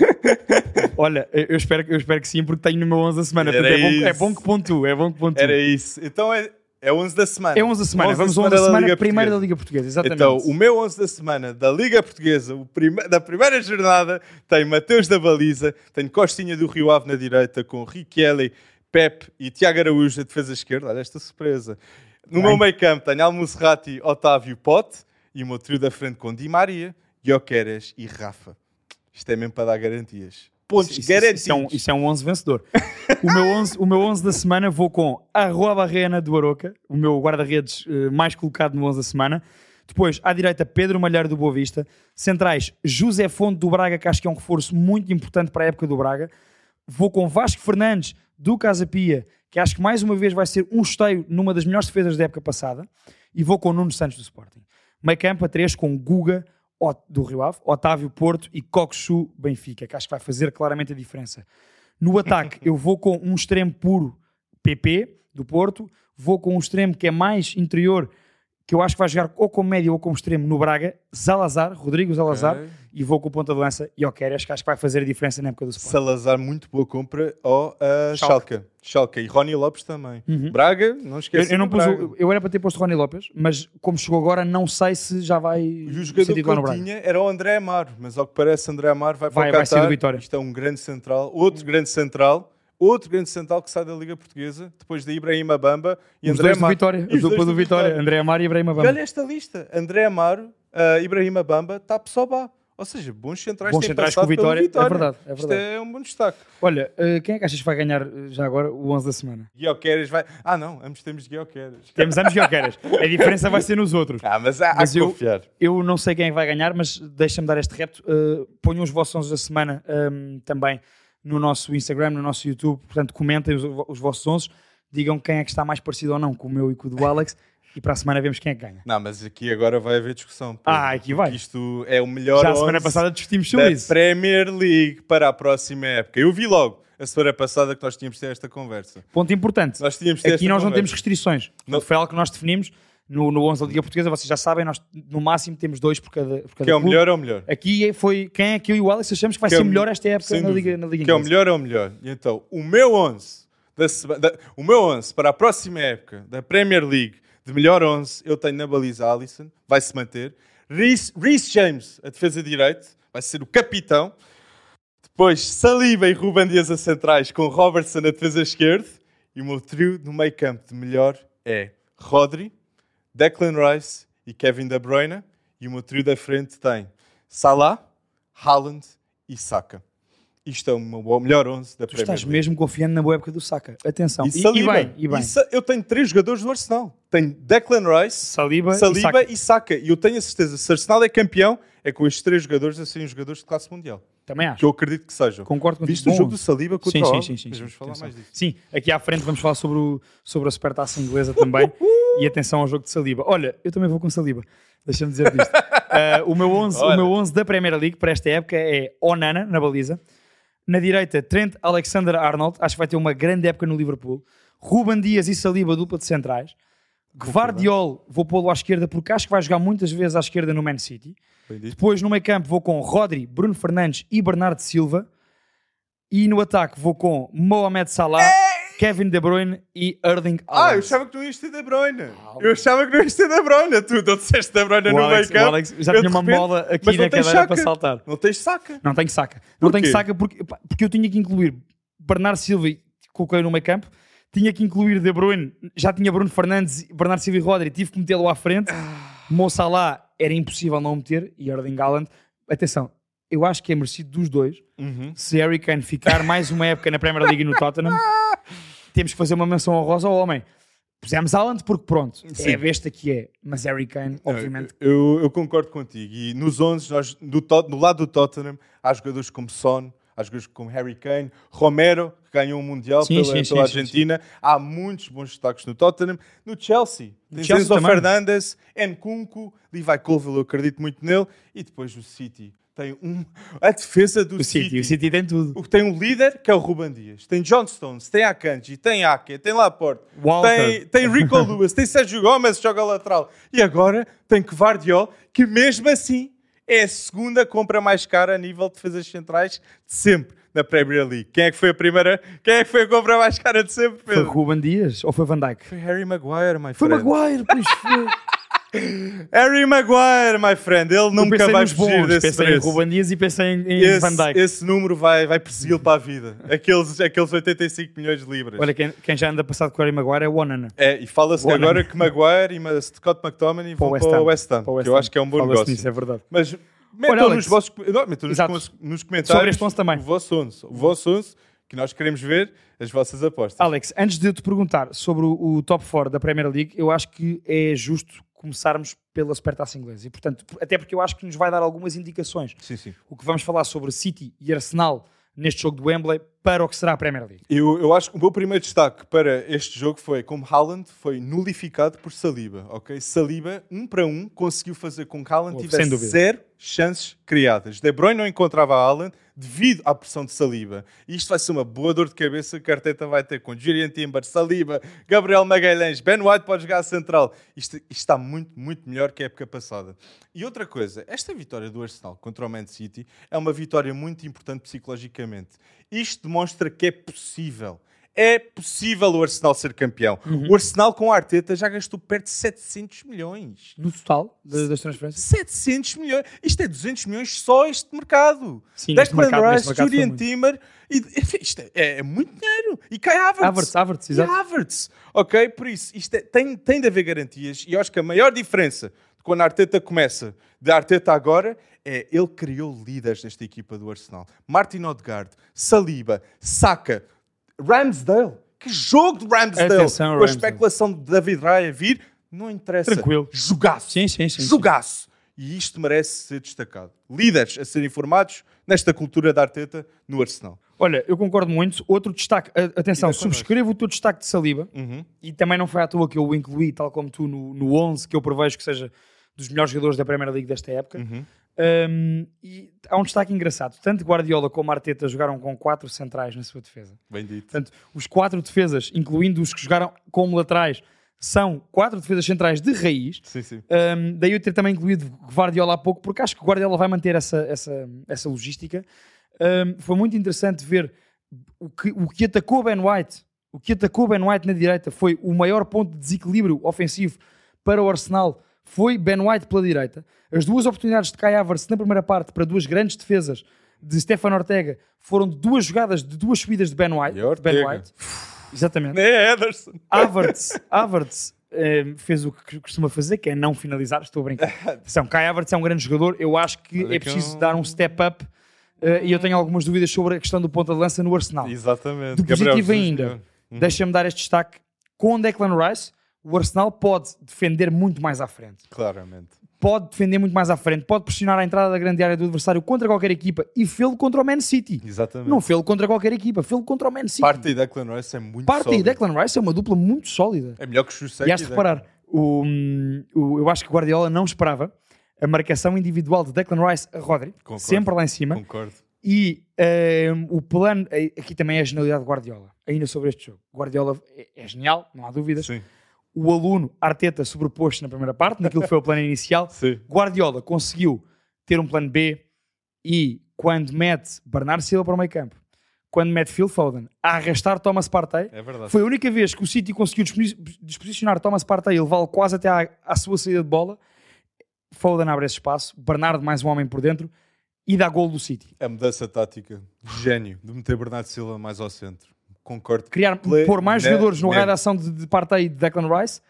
[LAUGHS] Olha, eu espero, eu espero que sim, porque tenho no meu 11 da semana. Era Portanto, é, bom, é isso. bom que ponto, é bom que. Era isso. Então é, é 11 da semana. É 11 da semana, 11 vamos ao 11 da da semana, Liga primeiro da. Liga Portuguesa, exatamente. Então, o meu 11 da semana da Liga Portuguesa, o da primeira jornada, tem Mateus da Baliza, tem Costinha do Rio Ave na direita, com Riquelme, Pep e Tiago Araújo na defesa esquerda. Olha esta surpresa. No Bem. meu meio campo tenho Almusrati, Otávio Pote e o meu trio da frente com Di Maria, Guioqueras e Rafa. Isto é mesmo para dar garantias. Pontos Isso- isso- garantidos. Isso é, um, isso é um 11 vencedor. o, meu 11, o meu 11 da semana vou com Arroa Barrena do Aroca, o meu guarda-redes eh, mais colocado no 11 da semana. Depois, à direita, Pedro Malheiro do Boa Vista. Centrais, José Fonte do Braga, que acho que é um reforço muito importante para a época do Braga. Vou com Vasco Fernandes do Casa Pia, que acho que mais uma vez vai ser um esteio numa das melhores defesas da época passada. E vou com Nuno Santos do Sporting. Meio campo a 3 com Guga do Rio Ave, Otávio Porto e Coxu Benfica, que acho que vai fazer claramente a diferença. No ataque, [LAUGHS] eu vou com um extremo puro PP do Porto, vou com um extremo que é mais interior, que eu acho que vai jogar ou como médio ou como extremo no Braga, Zalazar, Rodrigo Zalazar, Ok. e vou com o ponta de lança e Oqueras, que acho que vai fazer a diferença na época do Sporting. Salazar, muito boa compra ao uh, Schalke. Schalke. Schalke. E Rony Lopes também. Uhum. Braga, não Eu, esquece. eu não pus o- eu era para ter posto Rony Lopes, mas como chegou agora, não sei se já vai E o jogador que eu Braga. tinha era o André Amaro, mas ao que parece André Amaro vai para Vai- o vai ser do Vitória. Isto é um grande central, outro grande central, outro grande central que sai da Liga Portuguesa, depois de Ibrahima Bamba e Os André Amaro. Vitória. Os dupla dois do Vitória. André Amaro e Ibrahima E Bamba. olha esta lista: André Amaro, uh, Ibrahima Bamba, Tapsoba. Ou seja, bons centrais Bons têm centrais com Vitória, pelo é verdade, é Isto verdade. é um bom destaque. Olha, eh, quem é que achas que vai ganhar eh, já agora o 11 da semana? Guioqueres vai. Ah, não, ambos temos Guioqueres. Temos ambos Guioqueras. A diferença vai ser nos outros. Ah, mas há, Mas eu- confiar. Eu não sei quem é vai ganhar, mas deixa-me dar este repto. Uh, ponham os vossos 11 da semana um, também no nosso Instagram, no nosso YouTube. Portanto, comentem os, os vossos 11. Digam quem é que está mais parecido ou não com o meu e com o do [LAUGHS] Alex. E para a semana vemos quem é que ganha. Não, mas aqui agora vai haver discussão. Pedro, Ah, aqui vai. porque Isto é o melhor Já a semana 11 passada discutimos sobre isso. Premier League para a próxima época. Eu vi logo a semana passada que nós tínhamos de ter esta conversa. Ponto importante. Nós tínhamos ter Aqui nós não conversa. temos restrições. Não. Foi algo que nós definimos no, no 11 da Liga Portuguesa. Vocês já sabem, nós no máximo temos dois por cada, por cada Que é o clube. melhor é o melhor. Aqui é- foi quem é que eu e o Alex achamos que vai Que é ser o- melhor esta época na. Liga, na Liga Que é o melhor é o melhor. E então, o meu 11, da da- o meu 11 para a próxima época da Premier League de melhor 11, eu tenho na baliza Alisson, vai se manter. Reece Reece James, a defesa de direito, vai ser o capitão. Depois, Saliba e Ruben Dias a centrais, com Robertson a defesa esquerda. E o meu trio no meio campo de melhor é Rodri, Declan Rice e Kevin De Bruyne. E o meu trio da frente tem Salah, Haaland e Saka. Isto é o melhor 11 da Tu Premier estás League. mesmo confiando na boa época do Saka. Atenção. E, E, e Saliba. bem, e bem. E eu tenho três jogadores do Arsenal. Tenho Declan Rice, Saliba, Saliba e Saka. e Saka. E eu tenho a certeza, se o Arsenal é campeão, é com estes três jogadores a serem jogadores de classe mundial. Também acho. Que eu acredito que sejam. Concordo contigo. Viste o jogo do Saliba contra Sim, o sim, sim, sim. Vamos falar Atenção. mais disso. Sim, aqui à frente vamos falar sobre, o, sobre a supertaça inglesa também. [LAUGHS] e atenção ao jogo de Saliba. Olha, eu também vou com Saliba. Deixa-me dizer isto. Ah, [LAUGHS] o, meu 11, o meu 11 da Premier League para esta época é Onana, na baliza. Na direita, Trent Alexander-Arnold. Acho que vai ter uma grande época no Liverpool. Ruben Dias e Saliba, dupla de centrais. Guardiol, vou pô-lo à esquerda porque acho que vai jogar muitas vezes à esquerda no Man City. Depois no meio campo vou com Rodri, Bruno Fernandes e Bernardo Silva. E no ataque vou com Mohamed Salah, Kevin De Bruyne e Erling Ah, eu Haaland. achava que tu ias ter De Bruyne. Eu achava que não ias ter De Bruyne. Tu não disseste De Bruyne no Alex, meio campo. Alex já Eu, tinha uma repente, mola aqui na cadeira Saka. para saltar. Não tens saca. Não tenho saca. Não tenho saca porque, porque eu tinha que incluir Bernardo Silva e coloquei no meio campo. Tinha que incluir De Bruyne. Já tinha Bruno Fernandes, Bernardo Silva e Rodri. Tive que metê-lo à frente. Ah. Mo Salah era impossível não meter. E Erling Haaland. Atenção, eu acho que é merecido dos dois. Uhum. se Harry Kane ficar mais uma época na Premier League e no Tottenham, [LAUGHS] temos que fazer uma menção honrosa ao homem. Pusemos Haaland porque pronto, Sim. é a besta que é. Mas Harry Kane, obviamente, Eu, eu concordo contigo. E nos 11, nós, do, do lado do Tottenham, há jogadores como Son, há jogadores como Harry Kane, Romero, que ganhou o Mundial Sim, pela, sim, pela sim, Argentina. Há muitos bons destaques no Tottenham. No Chelsea, tens Chelsea Enzo. Fernandes, Nkunku, Levi Colville, eu acredito muito nele. E depois o City. Tem um, a defesa do o City, City. o City tem tudo. O- Tem um líder que é o Ruben Dias, tem John Stones, tem Akanji, tem Ake, tem Laporte, Walker. tem, tem Rico [LAUGHS] Lewis, tem Sérgio Gomes joga lateral e agora tem Kvardiol que mesmo assim é a segunda compra mais cara a nível de defesas centrais de sempre na Premier League. Quem é que foi a primeira? Quem é que foi a compra mais cara de sempre? Foi Pedro? Ruben Dias ou foi Van Dijk? Foi Harry Maguire, my Foi friend. Maguire, pois foi. [LAUGHS] Harry Maguire, my friend. Ele nunca vai fugir bons, desse pensei preço. em Ruben Dias e pensei em, em Esse, Van Dijk. esse número vai, vai persegui-lo para a vida. Aqueles, aqueles 85 milhões de libras. Olha, quem, quem já anda passado com o Harry Maguire é o Onana. É, e fala-se que agora que Maguire e Scott McTominay vão para o West Ham, que eu acho que é um bom negócio. nisso, é verdade. Mas Olha, metam Alex. nos, vossos, não, metam nos, nos comentários Sobre este 11 também. o vosso 11. O vosso 11, que nós queremos ver as vossas apostas. Alex, antes de eu te perguntar sobre o, o top 4 da Premier League, eu acho que é justo começarmos pela Supertaça Inglesa. E, portanto, até porque eu acho que nos vai dar algumas indicações. Sim, sim. O que vamos falar sobre City e Arsenal neste jogo do Wembley para o que será a Premier League. Eu, eu acho que o meu primeiro destaque para este jogo foi como Haaland foi nulificado por Saliba, ok? Saliba, um para um, conseguiu fazer com que Haaland tivesse zero chances criadas. De Bruyne não encontrava Haaland devido à pressão de Saliba. E isto vai ser uma boa dor de cabeça que a Arteta vai ter com Julian Timber, Saliba, Gabriel Magalhães, Ben White pode jogar a central. Isto, isto está muito, muito melhor que a época passada. E outra coisa, esta vitória do Arsenal contra o Man City é uma vitória muito importante psicologicamente. Isto demonstra que é possível. É possível o Arsenal ser campeão. Uhum. O Arsenal com a Arteta já gastou perto de 700 milhões. No total de- das transferências? 700 milhões. Isto é 200 milhões só este mercado. Sim, Declan mercado- Rice, Julian. Timber. E, [LAUGHS] isto é, é muito dinheiro. E cai Havertz. Havertz, Havertz, exato. Havertz. Ok? Por isso, isto é- tem, tem de haver garantias. E eu acho que a maior diferença de quando a Arteta começa, de Arteta agora, é ele criou líderes desta equipa do Arsenal. Martin Odegaard, Saliba, Saka, Ramsdale. Que jogo de Ramsdale! Atenção, Com a Ramsdale. especulação de David Raya vir, não interessa. Tranquilo. Jogaço. Sim, sim, sim, sim. Jogaço. E isto merece ser destacado. Líderes a serem formados nesta cultura da Arteta no Arsenal. Olha, eu concordo muito. Outro destaque, atenção, subscrevo o teu destaque de Saliba Uhum. e também não foi à toa que eu o incluí, tal como tu, no, no 11, que eu prevejo que seja dos melhores jogadores da Premier League desta época. Uhum. Um, e há um destaque engraçado. Tanto Guardiola como Arteta jogaram com quatro centrais na sua defesa. Bem dito. Portanto, os quatro defesas, incluindo os que jogaram como laterais, são quatro defesas centrais de raiz. Sim, sim. Um, daí eu ter também incluído Guardiola há pouco, porque acho que Guardiola vai manter essa, essa, essa logística. Um, foi muito interessante ver o que, o que atacou Ben White. O que atacou Ben White na direita foi o maior ponto de desequilíbrio ofensivo para o Arsenal. Foi Ben White pela direita. As duas oportunidades de Kai Havertz na primeira parte para duas grandes defesas de Stefano Ortega foram de duas jogadas de duas subidas de Ben White. De Ben. White. Exatamente. É Ederson. [LAUGHS] Havertz, Havertz eh, fez o que costuma fazer, que é não finalizar. Estou a brincar. [LAUGHS] Atenção, Kai Havertz é um grande jogador. Eu acho que é que preciso é um- dar um step up. eh, e eu tenho algumas dúvidas sobre a questão do ponta de lança no Arsenal. Exatamente. De Gabriel positivo Jesus, ainda. Uhum. deixa-me dar este destaque. Com o Declan Rice, o Arsenal pode defender muito mais à frente. Claramente. Pode defender muito mais à frente. Pode pressionar a entrada da grande área do adversário contra qualquer equipa. E fê-lo contra o Man City. Exatamente. Não fê-lo contra qualquer equipa. Fê-lo contra o Man City. Parte e Declan Rice é muito Parte e. Declan Rice é uma dupla muito sólida. É melhor que o Chusek E de reparar, o, o- eu acho que Guardiola não esperava a marcação individual de Declan Rice a Rodri, Concordo. sempre lá em cima. Concordo. E ehm, o plano, eh, aqui também é a genialidade de Guardiola, ainda sobre este jogo. Guardiola é, é genial, não há dúvidas. Sim. O aluno Arteta sobrepôs-se na primeira parte, naquilo que foi o plano inicial. [LAUGHS] Sim. Guardiola conseguiu ter um plano B e quando mete Bernardo Silva para o meio campo, quando mete Phil Foden a arrastar Thomas Partey, É foi a única vez que o City conseguiu disposi- disposicionar Thomas Partey e levá-lo quase até à, à sua saída de bola. Foden abre esse espaço, Bernardo mais um homem por dentro e dá gol do City. A mudança tática. Gênio. De meter Bernardo Silva mais ao centro. Concordo. Criar, pôr mais ne- jogadores no raio de ação de, de Partey e de Declan Rice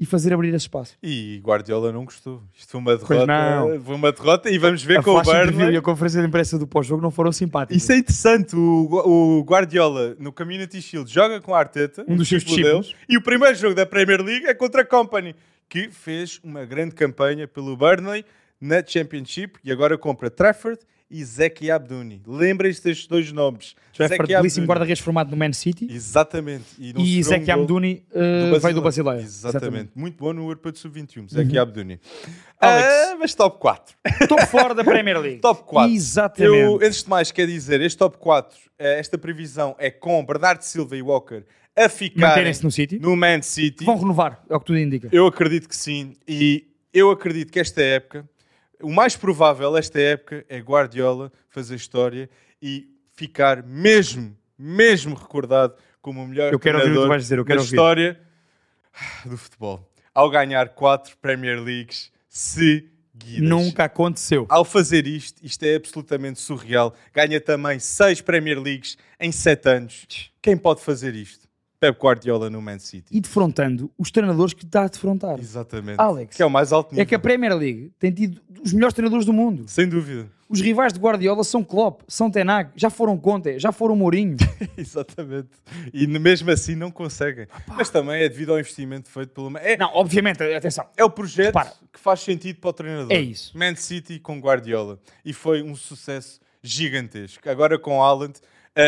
e fazer abrir esse espaço. E Guardiola não gostou. Isto foi uma derrota. Foi uma derrota e vamos ver A com o Burnley. e a conferência de imprensa do pós-jogo não foram simpáticos. Isso é interessante. O, o Guardiola no Community Shield joga com a Arteta, Um dos seus discípulos. e o primeiro jogo da Premier League é contra a Company, que fez uma grande campanha pelo Burnley na Championship e agora compra Trafford e Zeki Abduni. Lembrem-se destes dois nomes. Zeki belíssimo Abduni. guarda-redes formado no Man City Exatamente. E, e Zeki gol Amdouni uh, veio do Basileia. Exatamente. Muito bom no Europeu de Sub-21. Zeki Abduni. Alex. Ah, mas top 4. Top fora da Premier League. [LAUGHS] Top 4. Exatamente. Eu, antes de mais, quer dizer, este top 4, eh, esta previsão é com Bernardo Silva e Walker a ficar no City. no Man City. Vão renovar, é o que tudo indica. Eu acredito que sim. E eu acredito que esta época, o mais provável esta época é Guardiola fazer história e ficar mesmo, mesmo recordado como o melhor Eu quero ouvir o que vais dizer, eu quero na ouvir. história do futebol. Ao ganhar 4 Premier Leagues seguidas. Nunca aconteceu. Ao fazer isto, isto é absolutamente surreal. Ganha também 6 Premier Leagues em 7 anos. Quem pode fazer isto? Pep Guardiola no Man City. E defrontando os treinadores que está a defrontar. Exatamente. Alex, Que é o mais alto nível. É que a Premier League tem tido os melhores treinadores do mundo. Sem dúvida. Os rivais de Guardiola são Klopp, são Tenag, já foram Conte, já foram Mourinho. [LAUGHS] Exatamente. E mesmo assim não conseguem. Mas também é devido ao investimento feito pelo... É, Não, obviamente, atenção. é o projeto Repara. que faz sentido para o treinador. É isso. Man City com Guardiola. E foi um sucesso gigantesco. Agora com Haaland,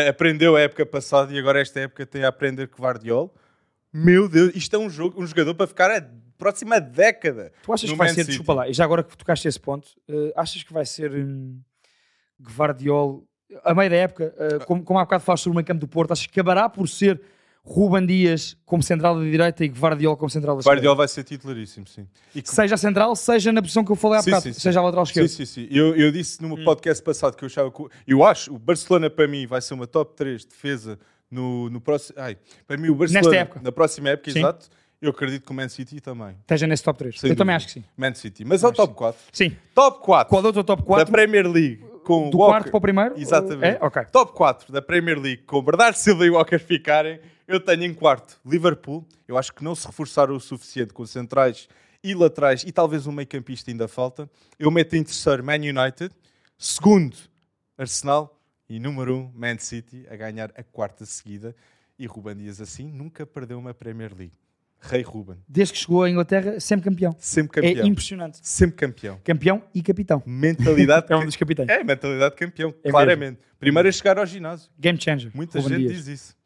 aprendeu a época passada e agora esta época tem a aprender Guardiola. Meu Deus, isto é um, jogo, um jogador para ficar a próxima década. Tu achas que vai Man ser, City. desculpa lá, e já agora que tocaste esse ponto, eh, achas que vai ser hum, Guardiola, a meio da época, eh, como, como há bocado falaste sobre o meio campo do Porto, achas que acabará por ser Ruben Dias como central da direita e Guardiola como central da esquerda? Guardiola vai ser titularíssimo, sim. E Seja a central, seja na posição que eu falei há Sim, bocado, sim, sim. seja a lateral Sim, esquerda. sim, sim. Eu, eu disse no Hum. podcast passado que eu achava que. o- Eu acho, o Barcelona para mim vai ser uma top 3 defesa no, no próximo. Ai, para mim, o Barcelona, época. na próxima época, Sim. exato, eu acredito que o Man City também. Esteja nesse top 3. Sem eu também dúvida. acho que sim. Man City. Mas ao top 4. Sim. Top 4 Qual é o teu top da 4? Premier League com Do Walker. quarto para o primeiro? Exatamente. É? Ok. Top 4 da Premier League com Bernardo Silva e Walker ficarem. Eu tenho em quarto Liverpool. Eu acho que não se reforçaram o suficiente com centrais e laterais e talvez um meio campista ainda falta. Eu meto em terceiro Man United. Segundo, Arsenal. E número 1, um, Man City, a ganhar a quarta seguida. E Ruben Dias assim nunca perdeu uma Premier League. Rei Ruben. Desde que chegou à Inglaterra, sempre campeão. Sempre É campeão. impressionante. Sempre campeão. Campeão e capitão. Mentalidade [LAUGHS] É um dos capitães. É, mentalidade de campeão, É claramente. Primeiro a chegar ao ginásio. Game changer. Muita Ruben gente Dias. diz isso.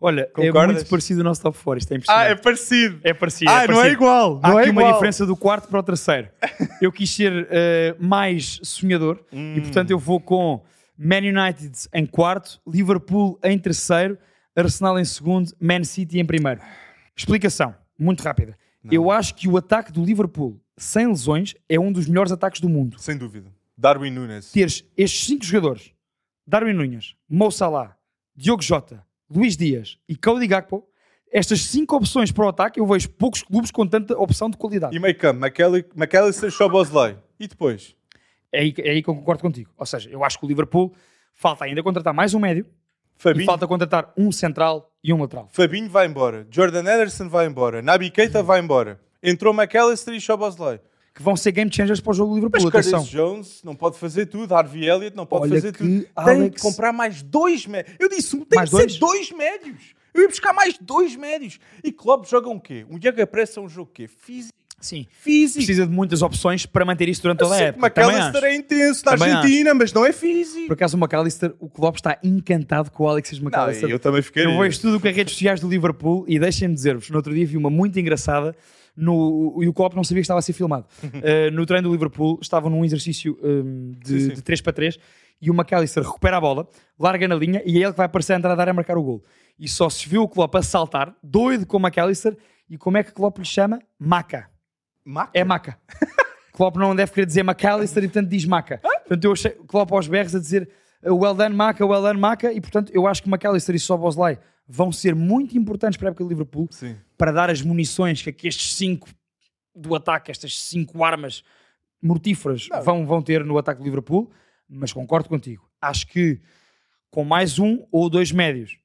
Olha, é Concordas? muito parecido ao nosso top 4. Isto é Ah, impressionante. é parecido. é, parecido. ah, é não é parecido. igual. Há não é aqui uma igual. diferença do quarto para o terceiro. [LAUGHS] Eu quis ser eh, mais sonhador Hum. e, portanto, eu vou com Man United em quarto, Liverpool em terceiro, Arsenal em segundo, Man City em primeiro. Explicação, muito rápida. Eu acho que o ataque do Liverpool sem lesões é um dos melhores ataques do mundo. Sem dúvida. Darwin Nunes. Teres estes cinco jogadores, Darwin Nunes, Mo Salah, Diogo Jota, Luís Dias e Cody Gakpo, estas cinco opções para o ataque, eu vejo poucos clubes com tanta opção de qualidade. E McAlli- McAllister, Shobosley. E depois? É aí, é aí que eu concordo contigo. Ou seja, eu acho que o Liverpool falta ainda contratar mais um médio e Fabinho, falta contratar um central e um lateral. Fabinho vai embora. Jordan Anderson vai embora. Nabi Keita vai embora. Entrou McAllister e Shobosley. Que vão ser game changers para o jogo do Mas. Curtis Atenção. Jones não pode fazer tudo. Harvey Elliott não pode Olha fazer tudo. Tem Alex- que comprar mais dois médios. Eu disse, tem Mais que dois? ser dois médios. Eu ia buscar mais dois médios. E Klopp joga um quê? Um Yoga Press é um jogo quê? Físico. Sim. Físico. Precisa de muitas opções para manter isso durante toda a época. Também McAllister acho. é intenso Também Argentina, mas não é físico. Por acaso o McAllister, o Klopp está encantado com o Alexis Não, McAllister. eu também ficaria. Eu vejo tudo o que é redes sociais do Liverpool e deixem-me dizer-vos, no outro dia vi uma muito engraçada no, e o Klopp não sabia que estava a ser filmado. Uh, [LAUGHS] no treino do Liverpool estavam num exercício um, de, Sim, sim. de 3 para 3 e o McAllister recupera a bola, larga na linha e é ele que vai aparecer a entrar a área a marcar o gol. E só se viu o Klopp a saltar, doido com o McAllister, e como é que o Klopp lhe chama? Maca. Maca? É maca. Klopp não deve querer dizer McAllister e portanto diz maca. Portanto eu achei Klopp aos berros a dizer uh, well done maca, well done maca e portanto eu acho que McAllister e Soboslai vão ser muito importantes para a época do Liverpool Sim. para dar as munições que, que estes cinco do ataque, estas cinco armas mortíferas vão, vão ter no ataque do Liverpool, mas concordo contigo. Acho que com mais um ou dois médios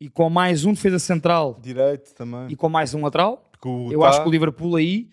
e com mais um defesa central Direito também. e com mais um lateral, eu tá- acho que o Liverpool aí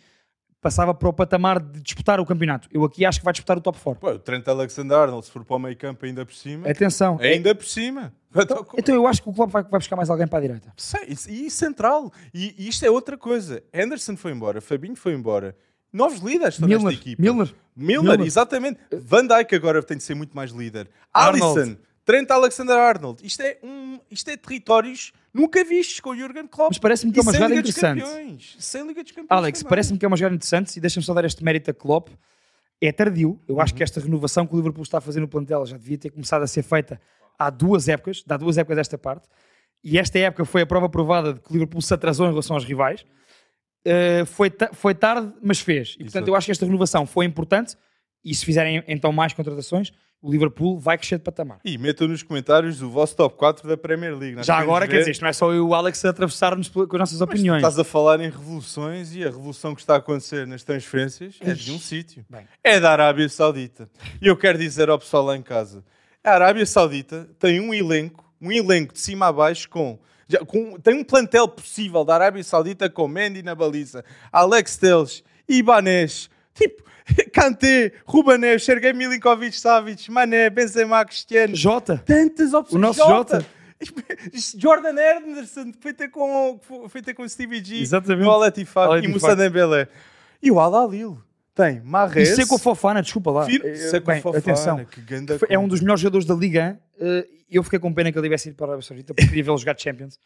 passava para o patamar de disputar o campeonato. Eu aqui acho que vai disputar o top 4. Pô, o Trent Alexander-Arnold, se for para o meio campo ainda por cima... Atenção. Ainda por cima. Então, Então eu acho que o Klopp vai, vai buscar mais alguém para a direita. Sei, E central. E, e isto é outra coisa. Anderson foi embora, Fabinho foi embora. Novos líderes estão Milner, nesta equipa. Milner. Milner, Milner. exatamente. Van Dijk agora tem de ser muito mais líder. Arnold. Alisson, Trent Alexander-Arnold. Isto é, um, isto é territórios nunca vistos com o Jurgen Klopp. Mas parece-me que é uma sem jogada interessante. Campeões. Sem Liga dos Campeões Alex, parece-me que é uma jogada interessante e deixa-me só dar este mérito a Klopp. É tardio. Eu Uhum. acho que esta renovação que o Liverpool está a fazer no plantel já devia ter começado a ser feita há duas épocas, há duas épocas desta parte. E esta época foi a prova provada de que o Liverpool se atrasou em relação aos rivais. Uh, foi, ta- foi tarde, mas fez. E portanto, Exato. eu acho que esta renovação foi importante. E se fizerem então mais contratações, o Liverpool vai crescer de patamar. E metam nos comentários o vosso top 4 da Premier League. Nós Já agora, quer ver. dizer, isto não é só eu e o Alex a atravessar-nos pela- com as nossas Mas opiniões. Estás a falar em revoluções e a revolução que está a acontecer nas transferências é de um sítio. Bem. É da Arábia Saudita. E eu quero dizer ao pessoal lá em casa: a Arábia Saudita tem um elenco, um elenco de cima a baixo com- tem um plantel possível da Arábia Saudita com Mendy na baliza, Alex Teles, Ibanez, tipo, [LAUGHS] Kanté, Rubanev, Sergei Milinkovic, Savic, Mané, Benzema, Cristiano, Jota, tantas opções. O nosso Jota. [LAUGHS] Jordan Henderson, que foi ter com, foi ter com o Stevie G, Exatamente. o Alatifak Al e. Moussa Dembélé. E o Al-Alil tem e Mahrez. Seco Fofana, desculpa lá. Fir- Eh, Seco bem, Fofana, atenção. É um dos melhores jogadores da Liga. eh, Eu fiquei com pena que ele tivesse ido para a Arábia Saudita porque queria vê-lo jogar Champions.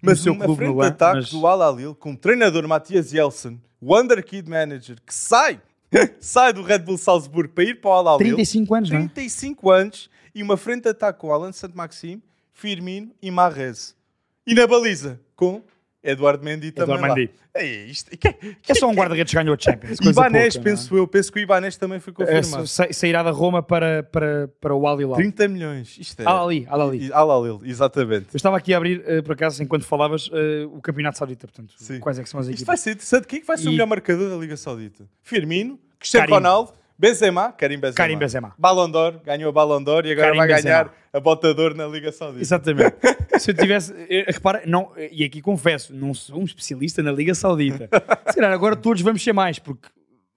Mas clube frente no de ataque mas- do Al-Alil com o treinador Matias Jelsen, o Underkid Manager, que sai, [LAUGHS] sai do Red Bull Salzburgo para ir para o Al-Alil. 35 anos, não é? 35 anos e uma frente de ataque com Alan Saint-Maxime, Firmino e Mahrez. E na baliza com Eduardo Mendy também Eduardo Mendy. Ei, isto, que, É só um guarda-redes que ganhou a Champions. Ibanez, pouca, não é? penso eu. Penso que o Ibanez também foi É, confirmado. sa- sairá da Roma para, para, para o Al Hilal. 30 milhões. Isto é... Al Ali, Al Ali. Al Alil, exatamente. Eu estava aqui a abrir, eh, por acaso, enquanto falavas, eh, o Campeonato Saudita. Portanto, Sim. quais é que são as Isto equipas? vai ser interessante. Quem é que vai ser o E- melhor marcador da Liga Saudita? Firmino, Cristiano. Ronaldo, Benzema, Karim Benzema. Karim Benzema. Ballon d'Or, ganhou a Ballon d'Or e agora Karim vai Benzema. ganhar a bota de ouro na Liga Saudita. Exatamente. [LAUGHS] Se eu tivesse. eh, Repara, não, e aqui confesso, não sou um especialista na Liga Saudita. Se calhar agora todos vamos ser mais, porque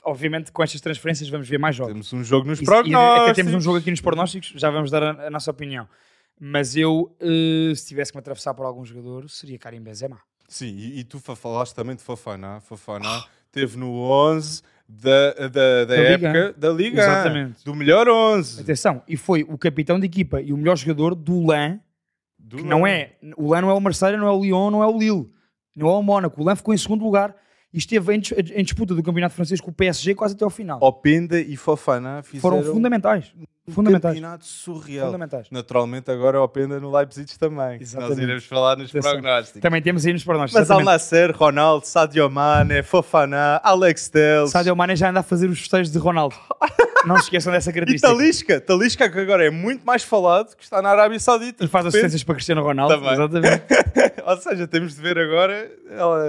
obviamente com estas transferências vamos ver mais jogos. Temos um jogo nos E- e prognósticos. até temos um jogo aqui nos prognósticos, já vamos dar a, a nossa opinião. Mas eu, eh, se tivesse que me atravessar por algum jogador, seria Karim Benzema. Sim, e, e tu fa- falaste também de Fofana. Fofana teve no 11 da, da, da, Da Liga. época da Liga. Exatamente. Do melhor 11. Atenção, e foi o capitão de equipa e o melhor jogador do LAN, Do que não é, o LAN não é o Marseille, não é o Lyon, não é o Lille, não é o Mónaco. O LAN ficou em segundo lugar e esteve em, em disputa do Campeonato Francês com o PSG quase até ao final. Openda e Fofana fizeram Foram fundamentais. Um Fundamentais. campeonato surreal. Fundamentais. Naturalmente agora Openda no Leipzig também. Nós iremos falar nos prognósticos. Também temos aí nos prognósticos. Mas Al exatamente. Nasser, Ronaldo, Sadio Mane, Fofana, Alex Telles Sadio Mane já anda a fazer os festejos de Ronaldo. [LAUGHS] Não se esqueçam dessa e característica. Talisca. Talisca que agora é muito mais falado que está na Arábia Saudita. E faz assistências para Cristiano Ronaldo. Também. Exatamente. [LAUGHS] Ou seja, temos de ver agora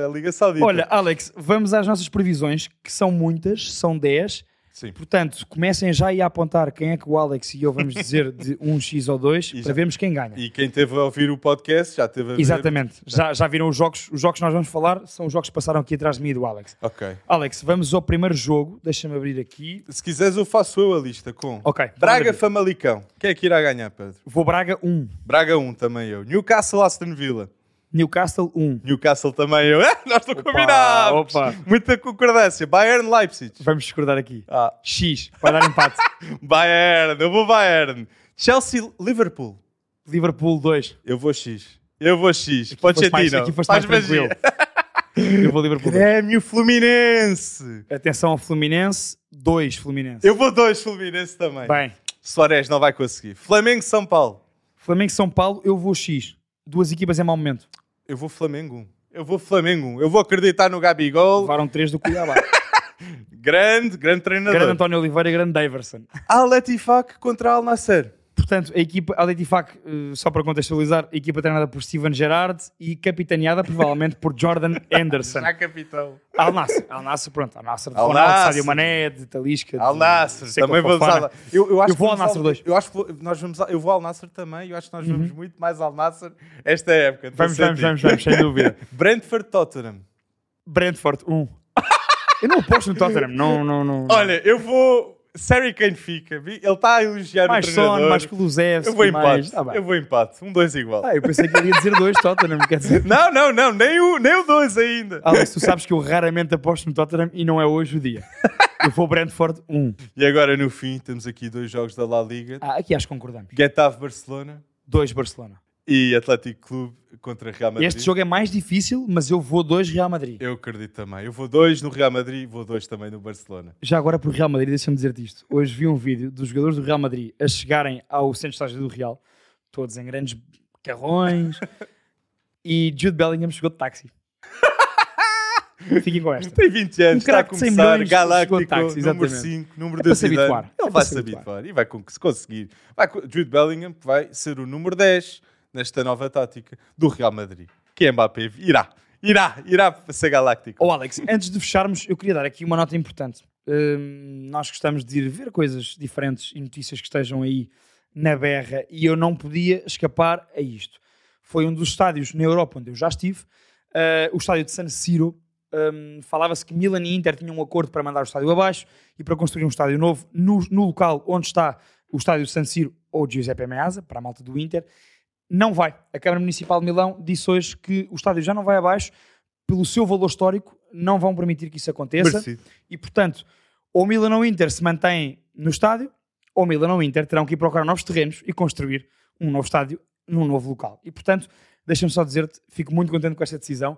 a Liga Saudita. Olha, Alex, vamos às nossas previsões, que são muitas, são 10. Sim. Portanto, comecem já aí a apontar quem é que o Alex e eu vamos dizer de [LAUGHS] 1x ou 2 E para vermos quem ganha. E quem teve a ouvir o podcast já teve a ver. Exatamente. Já, já viram os jogos? Os jogos que nós vamos falar são os jogos que passaram aqui atrás de mim e do Alex. Ok. Alex, vamos ao primeiro jogo. Deixa-me abrir aqui. Se quiseres, eu faço eu a lista com Ok. Braga. Famalicão. Quem é que irá ganhar, Pedro? Vou Braga 1. Braga 1 também eu. Newcastle, Aston Villa. Newcastle 1. Newcastle também eu. [LAUGHS] Nós estamos Opa, combinados. opa. Muita concordância. Bayern, Leipzig. Vamos discordar aqui. Ah, X. Vai dar empate. [LAUGHS] Bayern. Eu vou Bayern. Chelsea, Liverpool. Liverpool 2. Eu vou X. Eu vou X. Pode ser mais- Tino. aqui foste mais magia. tranquilo. Eu vou Liverpool 2. Grêmio, Fluminense. Atenção ao Fluminense. 2 Fluminense. Eu vou dois Fluminense também. Bem. Soares não vai conseguir. Flamengo, São Paulo. Flamengo São Paulo, eu vou X. Duas equipas em mau momento. Eu vou Flamengo 1. Eu vou Flamengo 1. Eu vou acreditar no Gabigol. Levaram 3 do Cuiabá. [LAUGHS] Grande, grande treinador. grande António Oliveira e grande Daverson. Al Latifak contra Al Nasser. Portanto, a equipa, a Letifac, eh, só para contextualizar, a equipa treinada por Steven Gerrard e capitaneada provavelmente por Jordan [LAUGHS] Anderson. capitão. Al Nasser, Al Nasser, pronto, Al Nasser de Al Ronaldo, Nassr. Sadio Mané, de Talisca, Al Nasser. Também vamos Fofana. ao eu, eu, acho Eu vou vamos Nasr dois. Eu acho que nós vamos eu vou ao Nasser também. Eu acho que nós vamos muito mais ao Nasser esta época. Uhum. Vamos, vamos, vamos, vamos, sem dúvida. [LAUGHS] Brentford Tottenham. Brentford, 1. Um. Eu não aposto no Tottenham, não, não, não. Olha, eu vou. Sarri quem fica. Ele está a elogiar mais o treinador. Son, mais Kulusevski, eu vou mais... empate. Ah, bem. eu vou empate. Um dois igual. Ah, eu pensei que ele ia dizer 2 Tottenham, quer dizer... [LAUGHS] Não, não, não. Nem o, nem o dois ainda. Alex, tu sabes que eu raramente aposto no Tottenham e não é hoje o dia. Eu vou Brentford 1. Um. E agora no fim temos aqui dois jogos da La Liga. Ah, aqui acho que concordamos. Getafe Barcelona 2 Barcelona. E Atlético Clube contra Real Madrid. Este jogo é mais difícil, mas eu vou 2 Real Madrid. Eu acredito também. Eu vou dois no Real Madrid e vou dois também no Barcelona. Já agora por Real Madrid, deixa-me dizer-te isto. Hoje vi um vídeo dos jogadores do Real Madrid a chegarem ao centro de estágio do Real, todos em grandes carrões, [LAUGHS] e Jude Bellingham chegou de táxi. [LAUGHS] Fiquem com esta. Tem 20 anos, Um está a craque de 100 começar, Galáctico, táxi, número exatamente. 5, número É 2 para se habituar, é Ele para vai se habituar. habituar e vai con- se conseguir. Vai, Jude Bellingham vai ser o número 10 nesta nova tática do Real Madrid. Que é Mbappé irá, irá, irá ser Galáctico. Oh Alex, antes de fecharmos, eu queria dar aqui uma nota importante. Hum, nós gostamos de ir ver coisas diferentes e notícias que estejam aí na berra e eu não podia escapar a isto. Foi um dos estádios na Europa onde eu já estive, uh, o estádio de San Siro. Hum, Falava-se que Milan e Inter tinham um acordo para mandar o estádio abaixo e para construir um estádio novo no, no local onde está o estádio San Siro ou Giuseppe Meazza, para a malta do Inter. Não vai. A Câmara Municipal de Milão disse hoje que o estádio já não vai abaixo pelo seu valor histórico, não vão permitir que isso aconteça. Merecido. E, portanto, ou Milan ou Inter se mantêm no estádio, ou Milan ou Inter terão que ir procurar novos terrenos e construir um novo estádio num novo local. E, portanto, deixa-me só dizer-te, fico muito contente com esta decisão.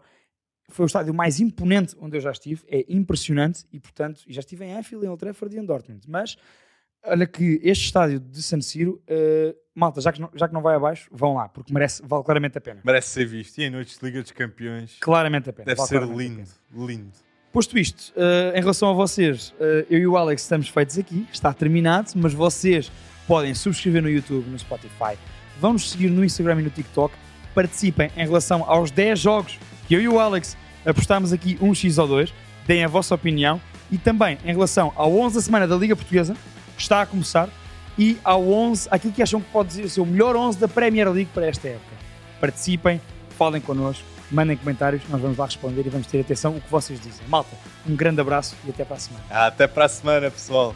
Foi o estádio mais imponente onde eu já estive, é impressionante e, portanto, já estive em Anfield, em Old Trafford e em Dortmund. Mas olha que este estádio de San Siro, uh, malta, já que, não, já que não vai abaixo, vão lá, porque merece, vale claramente a pena. Merece ser visto. E em noites de Liga dos Campeões Claramente a pena. deve vale ser lindo, lindo. Posto isto, uh, em relação a vocês, uh, eu e o Alex estamos feitos aqui, está terminado, mas vocês podem subscrever no YouTube, no Spotify, vão nos seguir no Instagram e no TikTok, participem em relação aos 10 jogos que eu e o Alex apostámos aqui um X ou 2, deem a vossa opinião e também em relação ao 11 da semana da Liga Portuguesa, está a começar, e ao 11, aquilo que acham que pode ser o melhor 11 da Premier League para esta época. Participem, falem connosco, mandem comentários, nós vamos lá responder e vamos ter atenção o que vocês dizem. Malta, um grande abraço e até para a semana. Até para a semana, pessoal.